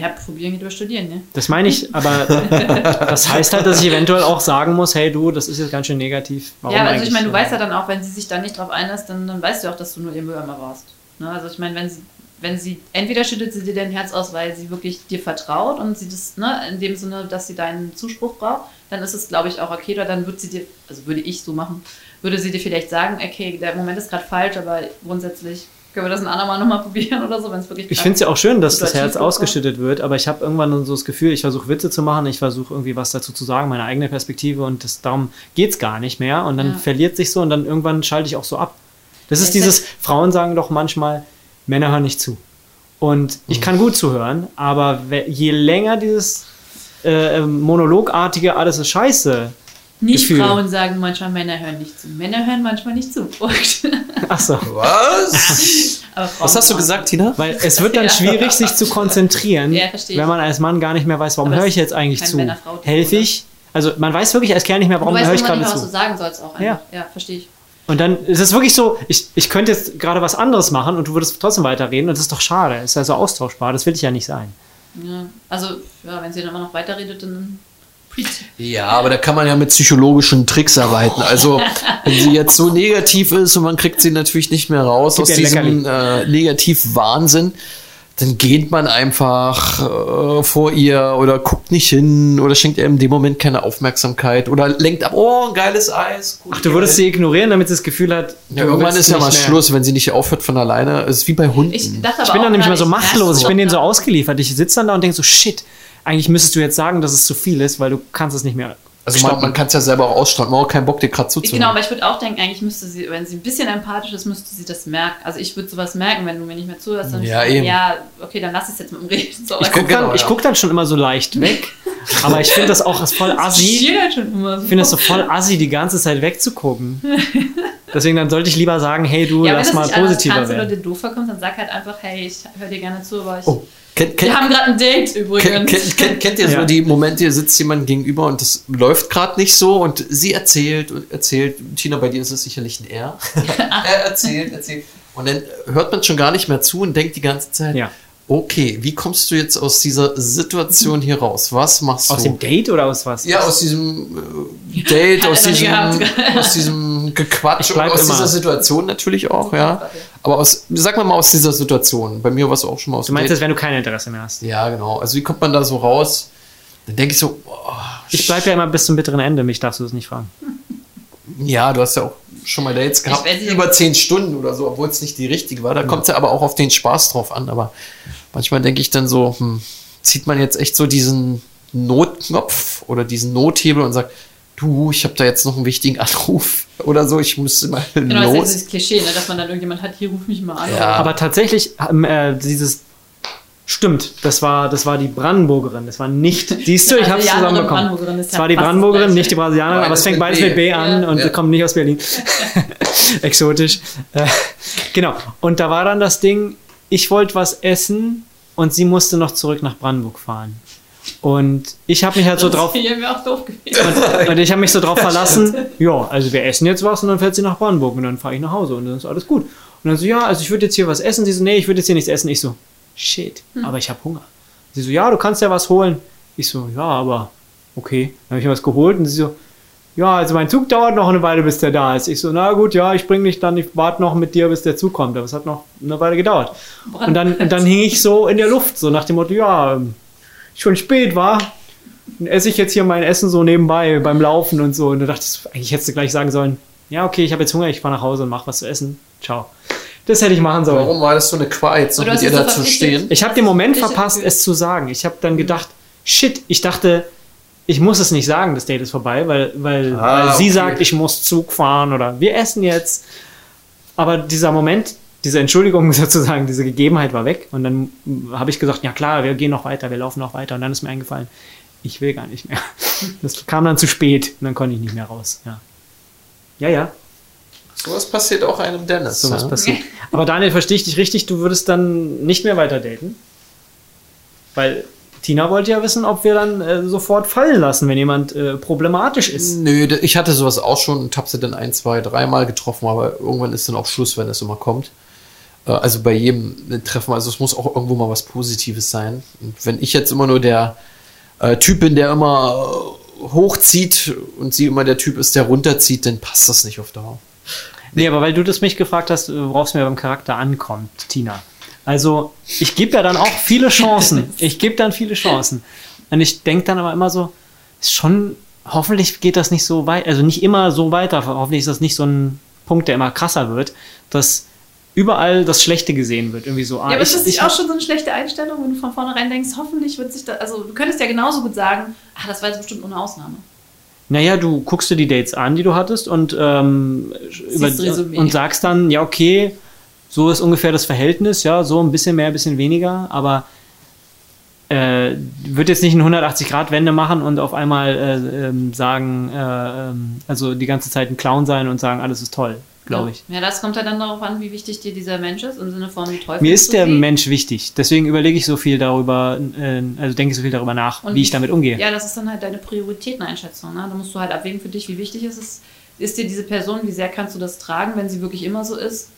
E: Ja, probieren geht über studieren, ne?
C: Das meine ich, aber das heißt halt, dass ich eventuell auch sagen muss, hey du, das ist jetzt ganz schön negativ. Warum
E: ja, also ich meine, du weißt ja dann auch, wenn sie sich da nicht drauf einlässt, dann, dann weißt du auch, dass du nur ihr Mülleimer warst. Ne? Also ich meine, wenn sie, wenn sie, entweder schüttet sie dir dein Herz aus, weil sie wirklich dir vertraut und sie das, ne, in dem Sinne, dass sie deinen Zuspruch braucht, dann ist es, glaube ich, auch okay, oder dann wird sie dir, also würde ich so machen, würde sie dir vielleicht sagen, okay, der Moment ist gerade falsch, aber grundsätzlich können wir das ein andermal nochmal probieren oder so, wenn es wirklich
C: Ich finde es ja auch schön, dass das Herz
E: vorkommt.
C: ausgeschüttet wird, aber ich habe irgendwann so das Gefühl, ich versuche Witze zu machen, ich versuche irgendwie was dazu zu sagen, meine eigene Perspektive und das, darum geht es gar nicht mehr und dann
E: Ja.
C: verliert sich so und dann irgendwann schalte ich auch so ab. Das ist
E: Ja,
C: dieses, Frauen sagen doch manchmal, Männer hören nicht zu. Und ich kann gut zuhören, aber je länger dieses äh, ähm, monologartige alles ist scheiße,
E: Nicht
C: Gefühl.
E: Frauen sagen manchmal, Männer hören nicht zu. Männer hören manchmal nicht zu.
C: Ach so.
D: Was? Was hast du gesagt, Tina?
C: Weil es wird dann
E: Ja.
C: schwierig, sich zu konzentrieren,
E: Ja,
C: wenn man als Mann gar nicht mehr weiß, warum höre ich jetzt eigentlich zu? Helfe ich? Also man weiß wirklich als Kerl nicht mehr,
E: Du
C: warum
E: weißt
C: höre ich gerade
E: nicht mehr, was
C: zu.
E: du sagen sollst auch.
C: Ja.
E: Einfach. Ja, verstehe ich.
C: Und dann ist es wirklich so, ich, ich könnte jetzt gerade was anderes machen und du würdest trotzdem weiterreden und das ist doch schade. Ist ja so austauschbar, das will ich ja nicht sein.
E: Ja. Also, ja, wenn sie dann immer noch weiterredet, dann.
D: Ja, aber da kann man ja mit psychologischen Tricks arbeiten. Also, wenn sie jetzt so negativ ist und man kriegt sie natürlich nicht mehr raus aus diesem äh, Negativ-Wahnsinn, dann geht man einfach äh, vor ihr oder guckt nicht hin oder schenkt ihr in dem Moment keine Aufmerksamkeit oder lenkt ab, oh, ein geiles Eis.
C: Ach, du würdest sie ignorieren, damit sie das Gefühl hat,
D: ja, irgendwann ist ja mal
C: mehr.
D: Schluss, wenn sie nicht aufhört von alleine. Es ist wie bei Hunden.
E: Ich
C: Ich bin dann nämlich mal so machtlos, ich bin denen so ausgeliefert. Ich sitze dann da und denke so, shit, eigentlich müsstest du jetzt sagen, dass es zu viel ist, weil du kannst es nicht mehr
D: also man,
C: stoppen.
D: man kann es ja selber auch ausstrahlen. Man hat auch keinen Bock, dir gerade zuzuhören.
E: Genau, aber ich würde auch denken, eigentlich müsste sie, wenn sie ein bisschen empathisch ist, müsste sie das merken. Also ich würde sowas merken, wenn du mir nicht mehr zuhörst. Dann
D: Ja, eben.
E: sagen, ja, okay, dann lass es jetzt mit dem Reden. So,
C: Ich gucke dann,
D: Genau,
C: ich
D: ja.
C: guck dann schon immer so leicht weg, aber ich finde das auch voll assi. Ich finde es so voll assi, die ganze Zeit wegzugucken. Deswegen dann sollte ich lieber sagen, hey du,
E: ja, wenn
C: lass
E: das
C: mal positiver
E: kannst oder
C: werden.
E: dir doof vorkommt, dann sag halt einfach, hey, ich höre dir gerne zu, aber ich...
D: oh, kennt, kennt,
E: Wir haben gerade ein Date übrigens.
D: kennt, kennt, kennt ihr so
C: Ja.
D: die Momente, hier sitzt jemand gegenüber und das läuft gerade nicht so und sie erzählt und erzählt, Tina, bei dir ist es sicherlich ein R. er erzählt, erzählt. Und dann hört man schon gar nicht mehr zu und denkt die ganze Zeit,
C: Ja.
D: Okay, wie kommst du jetzt aus dieser Situation hier raus? Was machst
C: Aus
D: du?
C: dem Date oder aus was?
D: ja, aus diesem äh, Date, aus diesem, aus diesem Gequatsch, aus
C: immer-
D: dieser Situation natürlich auch, ja. Aber aus, sag mal mal aus dieser Situation. Bei mir war es auch schon mal aus
C: Du meinst
D: dem
C: jetzt, wenn du kein Interesse mehr hast?
D: ja, genau. Also wie kommt man da so raus? Dann denke ich so, boah,
C: Ich bleibe ja immer bis zum bitteren Ende, mich darfst du das nicht fragen.
D: ja, du hast ja auch schon mal Dates gehabt,
E: nicht,
D: über zehn Stunden oder so, obwohl es nicht die richtige war. Da kommt es ja aber auch auf den Spaß drauf an. Aber manchmal denke ich dann so, hm, zieht man jetzt echt so diesen Notknopf oder diesen Nothebel und sagt, du, ich habe da jetzt noch einen wichtigen Anruf oder so, ich muss mal
E: Genau, das ist ja
D: los.
E: dieses Klischee, ne, dass man dann irgendjemand hat, hier ruf mich mal an.
D: Ja.
C: Aber tatsächlich, ähm, äh, dieses stimmt, das war, das war die Brandenburgerin. Das war nicht, siehst du, ich habe es zusammenbekommen.
E: Ja
C: war die
E: das
C: Brandenburgerin, nicht die Brasilianerin, aber es fängt beides mit B an
E: Ja.
C: und
D: Ja.
C: kommt nicht aus Berlin. Exotisch. Äh, genau. Und da war dann das Ding, ich wollte was essen und sie musste noch zurück nach Brandenburg fahren. Und ich habe mich halt so
E: Das
C: drauf
E: wäre mir auch doof gewesen.
C: und, und ich habe mich so drauf verlassen, ja, also wir essen jetzt was und dann fährt sie nach Brandenburg und dann fahre ich nach Hause und dann ist alles gut. Und dann so, ja, also ich würde jetzt hier was essen. Sie so, nee, ich würde jetzt hier nichts essen. Ich so, shit, aber ich habe Hunger. Sie so, ja, du kannst ja was holen. Ich so, ja, aber okay. Dann habe ich mir was geholt und sie so, ja, also mein Zug dauert noch eine Weile, bis der da ist. Ich so, na gut, ja, ich bringe dich dann, ich warte noch mit dir, bis der Zug kommt. Aber es hat noch eine Weile gedauert. Und dann, und dann hing ich so in der Luft, so nach dem Motto, ja, schon spät war. Dann esse ich jetzt hier mein Essen so nebenbei beim Laufen und so. Und da dachte ich, eigentlich hättest du gleich sagen sollen, ja, okay, ich habe jetzt Hunger, ich fahre nach Hause und mache was zu essen. Ciao. Das hätte ich machen sollen.
D: Warum war das so eine Qual, jetzt noch
E: Oder
D: mit ihr
E: so
D: da zu stehen?
C: Ich habe den Moment verpasst, es zu sagen. Ich habe dann gedacht, shit, ich dachte, ich muss es nicht sagen, das Date ist vorbei, weil, weil,
D: Ah,
C: weil sie
D: okay.
C: sagt, ich muss Zug fahren oder wir essen jetzt. Aber dieser Moment, diese Entschuldigung sozusagen, diese Gegebenheit war weg. Und dann habe ich gesagt, ja klar, wir gehen noch weiter, wir laufen noch weiter. Und dann ist mir eingefallen, ich will gar nicht mehr. Das kam dann zu spät und dann konnte ich nicht mehr raus. Ja, ja. ja.
D: Sowas passiert auch einem Dennis.
C: sowas
D: ja?
C: passiert. Aber Daniel, verstehe ich dich richtig, du würdest dann nicht mehr weiter daten? Weil Tina wollte ja wissen, ob wir dann äh, sofort fallen lassen, wenn jemand äh, problematisch ist.
D: Nö, ich hatte sowas auch schon und habe sie dann ein, zwei, dreimal getroffen, aber irgendwann ist dann auch Schluss, wenn es immer kommt. Äh, Also bei jedem äh, Treffen, also es muss auch irgendwo mal was Positives sein. Und wenn ich jetzt immer nur der äh, Typ bin, der immer äh, hochzieht und sie immer der Typ ist, der runterzieht, dann passt das nicht auf Dauer.
C: Nee, aber weil du das mich gefragt hast, äh, worauf es mir beim Charakter ankommt, Tina. Also, ich gebe ja dann auch viele Chancen. Ich gebe dann viele Chancen. Und ich denke dann aber immer so, ist schon, hoffentlich geht das nicht so weit, also nicht immer so weiter. Hoffentlich ist das nicht so ein Punkt, der immer krasser wird, dass überall das Schlechte gesehen wird. Irgendwie so, ah,
E: Ja, aber
C: ich,
E: ist das nicht auch schon so eine schlechte Einstellung, wenn du von vornherein denkst, hoffentlich wird sich da, also du könntest ja genauso gut sagen, ach, das war jetzt bestimmt nur eine Ausnahme.
C: Naja, du guckst dir die Dates an, die du hattest und, ähm, über, und sagst dann, ja, okay, so ist ungefähr das Verhältnis, ja, so ein bisschen mehr, ein bisschen weniger, aber äh, wird jetzt nicht eine 180-Grad-Wende machen und auf einmal äh, ähm, sagen, äh, ähm, also die ganze Zeit ein Clown sein und sagen, alles ist toll, glaube ich.
E: Ja, das kommt ja dann darauf an, wie wichtig dir dieser Mensch ist, im Sinne von wie toll
C: Mir ist der
E: sie?
C: Mensch wichtig, deswegen überlege ich so viel darüber, äh, also denke ich so viel darüber nach,
E: Und
C: wie ich damit umgehe.
E: Ja, das ist dann halt deine Prioritäteneinschätzung. Ne? Da musst du halt abwägen für dich, wie wichtig ist es. Ist dir diese Person, wie sehr kannst du das tragen, wenn sie wirklich immer so ist?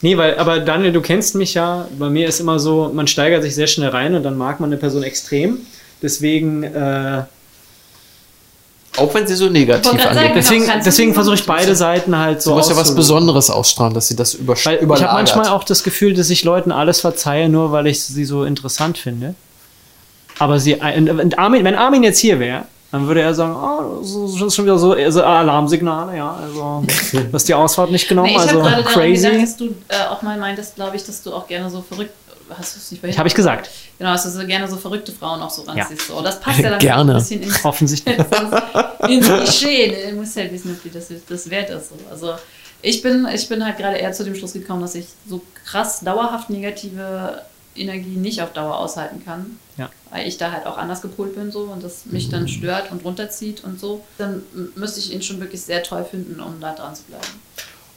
C: Nee, weil, aber Daniel, du kennst mich ja. Bei mir ist immer so, man steigert sich sehr schnell rein und dann mag man eine Person extrem. Deswegen, äh,
D: Auch wenn sie so negativ angeht.
C: deswegen, deswegen versuche ich beide Seiten halt so
D: Du musst ja was. Besonderes ausstrahlen, dass sie das über
C: ich habe manchmal auch das Gefühl, dass ich Leuten alles verzeihe, nur weil ich sie so interessant finde. Aber sie, und Armin, wenn Armin jetzt hier wäre, dann würde er sagen, oh, das ist schon wieder so also Alarmsignale, ja, also du hast die Ausfahrt nicht genommen,
E: Nee, ich
C: also
E: habe gerade daran gedacht,
C: crazy.
E: dass du äh, auch mal meintest, glaube ich, dass du auch gerne so verrückt. Hast du es nicht bei
C: Habe ich gesagt,
E: Genau, dass du so gerne so verrückte Frauen auch so ranziehst. So. Das passt ja dann
D: Gerne.
E: ein bisschen ins,
C: offensichtlich.
E: ins Klischee. Ne? Du musst halt wissen, ob dir das, das wert ist. So. Also ich bin, ich bin halt gerade eher zu dem Schluss gekommen, dass ich so krass dauerhaft negative Energie nicht auf Dauer aushalten kann.
C: Ja.
E: Weil ich da halt auch anders gepolt bin so und das mich dann stört und runterzieht und so. Dann müsste ich ihn schon wirklich sehr toll finden, um da dran zu bleiben.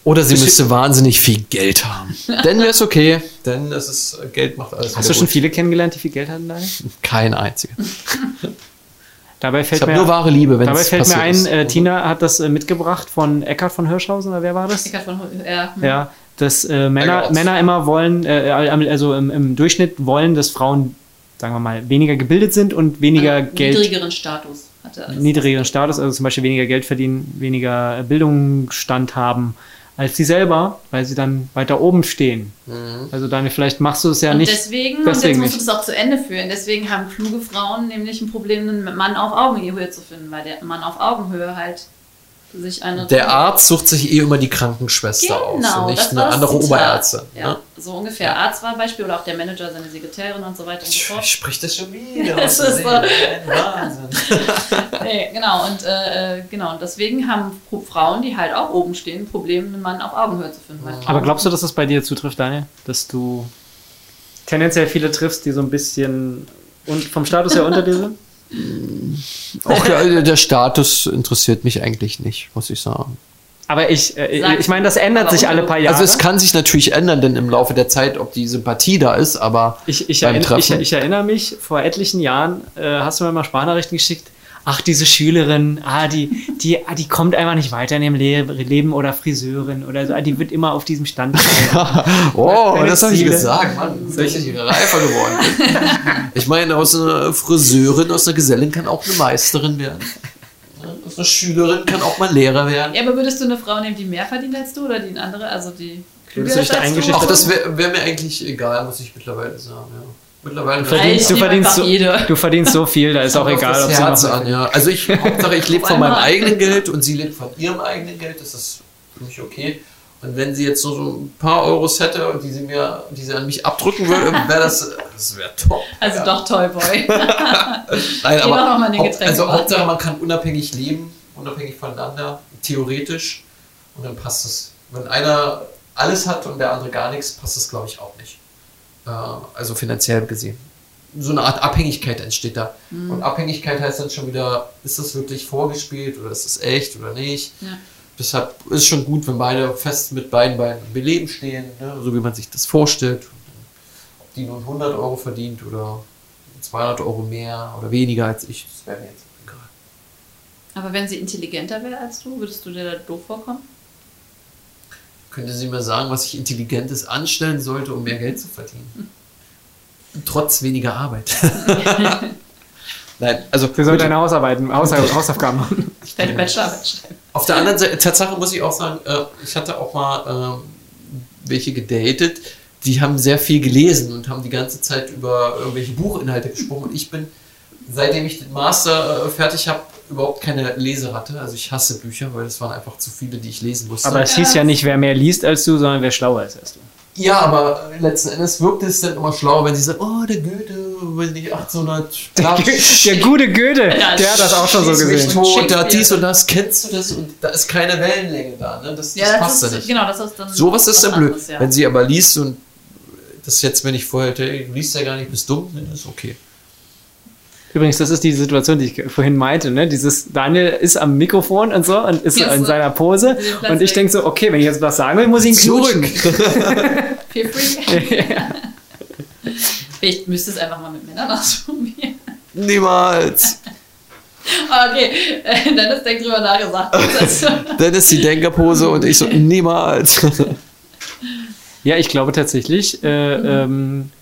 D: Oder sie müsste wahnsinnig viel Geld haben. Dann wäre es okay. Denn es ist, Geld macht alles
C: Hast du schon
D: gut.
C: viele kennengelernt, die viel Geld hatten, Daniel?
D: Kein einziger.
C: Dabei
D: Ich
C: fällt
D: habe
C: mir,
D: nur wahre Liebe, wenn
C: dabei fällt mir ein,
D: ist.
C: äh, Tina hat das äh, mitgebracht von Eckhard von Hirschhausen, oder wer war das?
E: Eckart von, ja, hm.
C: Ja, dass äh, Männer. Männer immer wollen, äh, also im, im Durchschnitt wollen, dass Frauen, sagen wir mal, weniger gebildet sind und weniger
E: Einen
C: Geld,
E: niedrigeren Status hatte.
C: niedrigeren Status, also zum Beispiel weniger Geld verdienen, weniger Bildungsstand haben als sie selber, weil sie dann weiter oben stehen.
D: Mhm.
C: Also Daniel, vielleicht machst du es ja
E: und
C: nicht.
E: deswegen, und
C: deswegen
E: jetzt musst du das auch zu Ende führen, deswegen haben kluge Frauen nämlich ein Problem, einen Mann auf Augenhöhe zu finden, weil der Mann auf Augenhöhe halt sich eine...
D: Der Arzt sucht sich eh immer die Krankenschwester aus
E: Genau,
D: und nicht
E: das
D: eine andere
E: Zitat.
D: Oberärztin.
E: Ja,
D: Ne?
E: so ungefähr. Arzt war ein Beispiel oder auch der Manager, seine Sekretärin und so weiter und so
D: Ich,
E: fort.
D: ich sprich das schon wieder.
E: Das
D: aus
E: ist so.
D: Wahnsinn.
E: Nee, genau, und, äh, äh, genau, und deswegen haben Frauen, die halt auch oben stehen, ein Problem, einen Mann auf Augenhöhe zu finden. weil
C: Aber glaubst du, dass das bei dir zutrifft, Daniel? Dass du tendenziell viele triffst, die so ein bisschen und vom Status her unter dir sind?
D: Auch der, der Status interessiert mich eigentlich nicht, muss ich sagen.
C: Aber ich, äh,
E: Sag-
C: ich meine, das ändert sich alle paar Jahre.
D: Also es kann sich natürlich ändern, denn im Laufe der Zeit, ob die Sympathie da ist, aber
C: ich, ich,
D: beim
C: erinnere, ich,
D: Treffen-
C: ich erinnere mich, vor etlichen Jahren äh, hast du mir mal Sprachnachrichten geschickt. Ach, diese Schülerin, ah, die, die, ah, die kommt einfach nicht weiter in ihrem Le Leben oder Friseurin oder so, ah, die wird immer auf diesem Stand.
D: Oh,
C: Keine
D: das habe ich gesagt, Mann. Dass ich reifer geworden bin. Ich meine, aus einer Friseurin, aus einer Gesellin kann auch eine Meisterin werden. Aus einer Schülerin kann auch mal Lehrer werden.
E: Ja, aber würdest du eine Frau nehmen, die mehr verdient als du oder die eine andere, also die klüger ist
C: da
E: als du?
D: Ach, das wäre wär mir eigentlich egal, muss ich mittlerweile sagen. Ja. Mittlerweile
C: verdienst, du, verdienst so,
E: jede.
C: du verdienst so viel, da ist auch egal, ob
D: das
C: sie
D: Herz an, ja. Also ich, Hauptsache, ich lebe von meinem eigenen Geld und sie lebt von ihrem eigenen Geld. Das ist für mich okay. Und wenn sie jetzt so ein paar Euros hätte, die sie mir, die sie an mich abdrücken würde, wäre das, das wäre top.
E: Also
D: ja.
E: doch Toyboy.
D: Nein,
E: Geh doch noch mal Getränke
D: also. Hauptsache, man kann unabhängig leben, unabhängig voneinander, theoretisch. Und dann passt es. Wenn einer alles hat und der andere gar nichts, passt es, glaube ich, auch nicht. Also finanziell gesehen. So eine Art Abhängigkeit entsteht da.
E: Mhm.
D: Und Abhängigkeit heißt dann schon wieder, ist das wirklich vorgespielt oder ist das echt oder nicht?
E: Ja.
D: Deshalb ist es schon gut, wenn beide fest mit beiden Beinen im Leben stehen, ne? so wie man sich das vorstellt. Ob die nun 100 Euro verdient oder 200 Euro mehr oder weniger als ich, das wäre mir jetzt egal.
E: Aber wenn sie intelligenter wäre als du, würdest du dir da doof vorkommen?
D: Könnte sie mir sagen, was ich Intelligentes anstellen sollte, um mehr Geld zu verdienen? Trotz weniger Arbeit. Nein, also
C: Sie soll deine Hausarbeiten, Haus, Hausaufgaben machen.
E: Deine Bachelorarbeit schreiben.
D: Auf der anderen Seite, Tatsache muss ich auch sagen, äh, ich hatte auch mal ähm, welche gedatet, die haben sehr viel gelesen und haben die ganze Zeit über irgendwelche Buchinhalte gesprochen. Und ich bin, seitdem ich den Master äh, fertig habe, überhaupt keine Leseratte. Also ich hasse Bücher, weil es waren einfach zu viele, die ich lesen musste.
C: Aber es hieß ja nicht, wer mehr liest als du, sondern wer schlauer ist als du.
D: ja, aber letzten Endes wirkt es dann immer schlauer, wenn sie sagen, oh, der Goethe, weiß nicht, 1800,
C: Der, der gute Goethe,
E: Ja,
C: der hat das auch schon so gesehen.
D: tot, der hat
E: Shakespeare.
D: dies und das, kennst du das? Und da ist keine Wellenlänge da, ne? Das, das
E: Ja, das
D: passt
E: ist,
D: ja nicht.
E: genau, das ist dann.
D: Sowas ist dann blöd.
E: anderes, ja.
D: Wenn sie aber liest und das jetzt, wenn ich vorher, du liest ja gar nicht, bist dumm, dann ist okay.
C: Übrigens, das ist die Situation, die ich vorhin meinte. Ne? Dieses Daniel ist am Mikrofon und so und ist
E: Ja,
C: in
E: so.
C: seiner Pose. Und ich denke so, okay, wenn ich jetzt was sagen will, muss ich ihn knutschen.
E: Feel free. Ich müsste es einfach mal mit Männern ausprobieren.
D: Niemals.
E: Okay, äh, Dennis denkt drüber nachgesagt. Das-
D: Dann ist die Denkerpose und ich so, niemals.
C: Ja, ich glaube tatsächlich, äh, ähm, äh,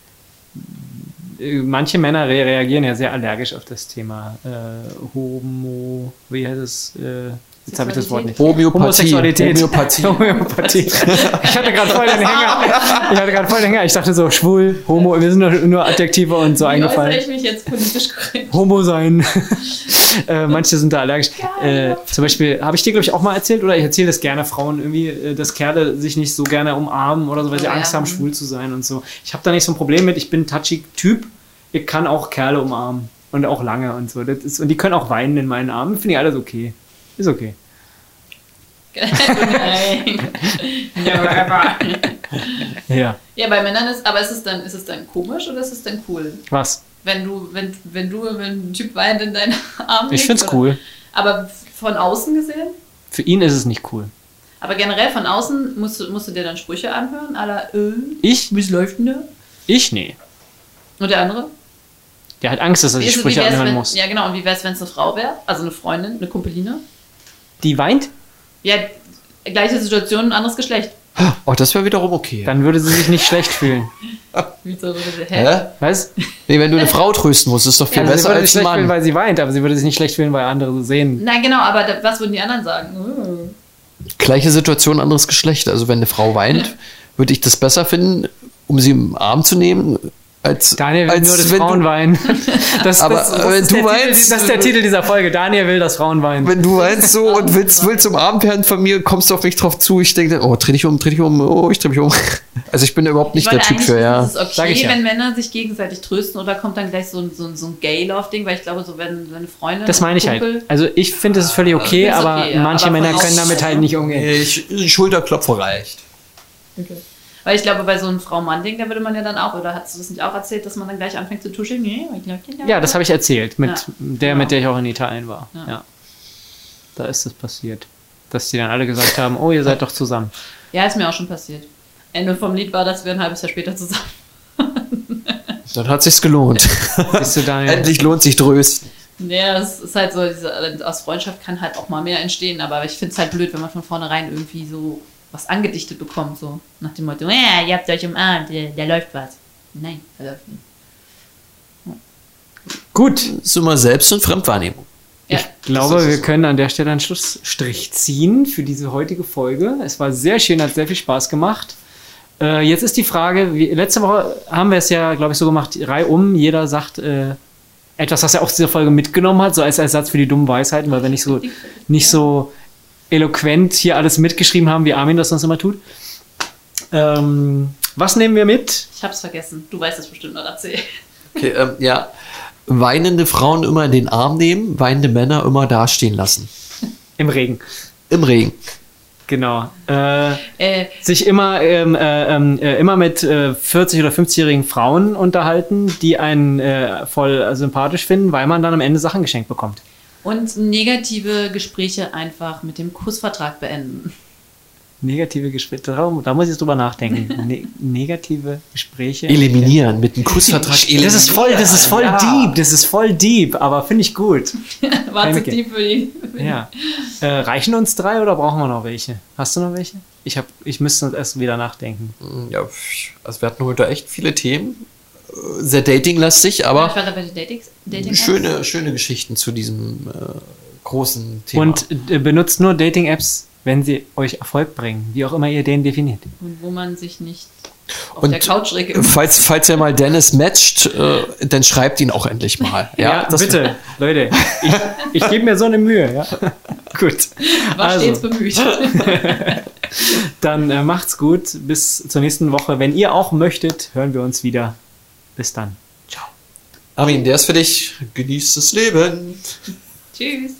C: manche Männer re reagieren ja sehr allergisch auf das Thema äh, Homo, wie heißt es? Äh, jetzt habe ich das Wort nicht.
D: Homöopathie.
C: Homosexualität.
D: Homöopathie.
C: Homöopathie. Ich hatte gerade voll den Hänger. Ich hatte gerade voll den Hänger. Ich dachte so, schwul, Homo, wir sind nur, nur Adjektive und so
E: Wie
C: eingefallen.
E: ich mich jetzt politisch korrekt?
C: Homo sein. äh, manche sind da allergisch. Äh, zum Beispiel, habe ich dir, glaube ich, auch mal erzählt, oder ich erzähle das gerne Frauen irgendwie, äh, dass Kerle sich nicht so gerne umarmen oder so, weil sie
E: Oh,
C: Angst
E: ja.
C: haben, schwul zu sein und so. Ich habe da nicht so ein Problem mit. Ich bin ein touchy Typ. Ich kann auch Kerle umarmen. Und auch lange und so. Das ist, und die können auch weinen in meinen Armen. Finde ich alles okay. Ist okay.
E: Nein. Never.
C: Ja.
E: Ja, bei Männern ist, aber ist es dann, ist es dann komisch oder ist es dann cool?
C: Was?
E: Wenn du, wenn, wenn du, wenn ein Typ weint in deinen Armen
C: Ich es
E: oder?
C: cool.
E: Aber von außen gesehen?
C: Für ihn ist es nicht cool.
E: Aber generell von außen musst du, musst du dir dann Sprüche anhören, la, äh,
C: Ich?
E: wie läuft denn da?
C: Ich? Nee.
E: Und der andere?
C: Der hat Angst, dass er sich
E: wie
C: Sprüche anhören
E: wenn,
C: muss.
E: Ja, genau. Und wie wäre es, wenn es eine Frau wäre? Also eine Freundin, eine Kumpeline?
C: Die weint?
E: Ja, gleiche Situation, anderes Geschlecht.
D: Oh, das wäre wiederum okay.
C: Dann würde sie sich nicht schlecht fühlen.
E: Wieso würde sie, hä?
D: Hä?
C: Was?
D: Nee, wenn du eine Frau trösten musst, ist doch viel
C: Also sie
D: besser
C: würde sich
D: als ein
C: schlecht fühlen,
D: Mann.
C: weil sie weint, aber sie würde sich nicht schlecht fühlen, weil andere sehen.
E: Nein, genau, aber da, was würden die anderen sagen? Uh.
D: Gleiche Situation, anderes Geschlecht. Also wenn eine Frau weint, würde ich das besser finden, um sie im Arm zu nehmen, als,
C: Daniel will
D: als
C: nur, dass
D: wenn
C: Frauen
D: du,
C: weinen. Das,
D: Aber,
C: das, das,
D: äh,
C: ist
D: du
C: der
D: weinst-
C: Titel, das ist der Titel dieser Folge. Daniel will, dass Frauen weinen.
D: wenn du weinst so und willst, willst umarmt werden von mir, kommst du auf mich drauf zu. Ich denke, dann, oh, dreh dich um, dreh dich um, oh, ich dreh mich um. Also ich bin überhaupt nicht
E: Ich
D: der Typ für, ja.
E: Ist es
C: Sag
E: okay,
C: ich ja.
E: wenn Männer sich gegenseitig trösten oder kommt dann gleich so ein, so ein, so ein Gay-Love-Ding? Weil ich glaube, so wenn, wenn eine Freundin.
C: Das meine ich
E: Kumpel,
C: halt. Also ich finde, es ist völlig okay, aber
E: okay, ja.
C: manche
E: Aber
C: Männer können damit halt nicht umgehen.
D: Ich, Schulterklopfer reicht.
E: Weil ich glaube, bei so einem Frau-Mann-Ding, da würde man ja dann auch, oder hast du das nicht auch erzählt, dass man dann gleich anfängt zu tuscheln? Nee, ich glaube.
C: Ja, das habe ich erzählt, mit
E: Ja.
C: der,
E: Genau.
C: mit der ich auch in Italien war.
E: Ja.
C: Ja. Da ist es passiert. Dass die dann alle gesagt haben, oh, ihr seid doch zusammen.
E: Ja, ist mir auch schon passiert. Ende vom Lied war, dass wir ein halbes Jahr später zusammen.
D: Dann hat sich's gelohnt. Endlich lohnt sich trösten.
E: Ja, das ist halt so, diese, aus Freundschaft kann halt auch mal mehr entstehen, aber ich finde es halt blöd, wenn man von vornherein irgendwie so was angedichtet bekommt, so nach dem Motto, ja, ihr habt euch umarmt, da, da läuft was. Nein, da läuft nicht.
C: Gut.
D: Das ist immer Selbst- und Fremdwahrnehmung.
E: Ja,
C: Ich glaube, wir
D: so.
C: können an der Stelle einen Schlussstrich ziehen für diese heutige Folge. Es war sehr schön, hat sehr viel Spaß gemacht. Äh, jetzt ist die Frage, wie, letzte Woche haben wir es ja, glaube ich, so gemacht, Reihe um, jeder sagt äh, etwas, was er auch aus dieser Folge mitgenommen hat, so als Ersatz für die dummen Weisheiten, weil wir nicht so, nicht so eloquent hier alles mitgeschrieben haben, wie Armin das sonst immer tut. Ähm, was nehmen wir mit?
E: ich hab's vergessen. Du weißt es bestimmt noch erzählen.
D: Okay, ähm, ja. Weinende Frauen immer in den Arm nehmen, weinende Männer immer dastehen lassen.
C: Im Regen.
D: Im Regen.
C: Genau. Äh,
E: Äh,
C: sich immer, ähm, äh, ähm, äh, immer mit äh, 40- oder 50-jährigen Frauen unterhalten, die einen äh, voll äh, sympathisch finden, weil man dann am Ende Sachen geschenkt bekommt.
E: Und negative Gespräche einfach mit dem Kussvertrag beenden.
C: Negative Gespräche, da, da muss ich jetzt drüber nachdenken. Ne negative Gespräche.
D: Eliminieren, mit einem Kussvertrag.
C: Das ist voll, das ist voll
D: Ja.
C: deep, das ist voll deep, aber finde ich gut.
E: War zu tief für die.
C: Ja. Äh, reichen uns drei oder brauchen wir noch welche? Hast du noch welche? Ich, hab, ich müsste erst wieder nachdenken.
D: Ja, also wir hatten heute echt viele Themen. Sehr datinglastig, aber
E: Ich war da bei den Datings, Dating
D: schöne, schöne Geschichten zu diesem äh, großen Thema.
C: Und äh, benutzt nur Dating-Apps, wenn sie euch Erfolg bringen, wie auch immer ihr den definiert.
E: Und wo man sich nicht auf
D: Und
E: der Couch
D: falls, falls ihr mal Dennis matcht, äh, dann schreibt ihn auch endlich mal. Ja, das-
C: bitte, Leute. Ich, ich gebe mir so eine Mühe. Ja? Gut.
E: War stets
C: Also,
E: bemüht.
C: dann äh, macht's gut. Bis zur nächsten Woche. Wenn ihr auch möchtet, hören wir uns wieder. Bis dann. Ciao.
D: Armin, der ist für dich. Genießt das Leben.
E: Tschüss.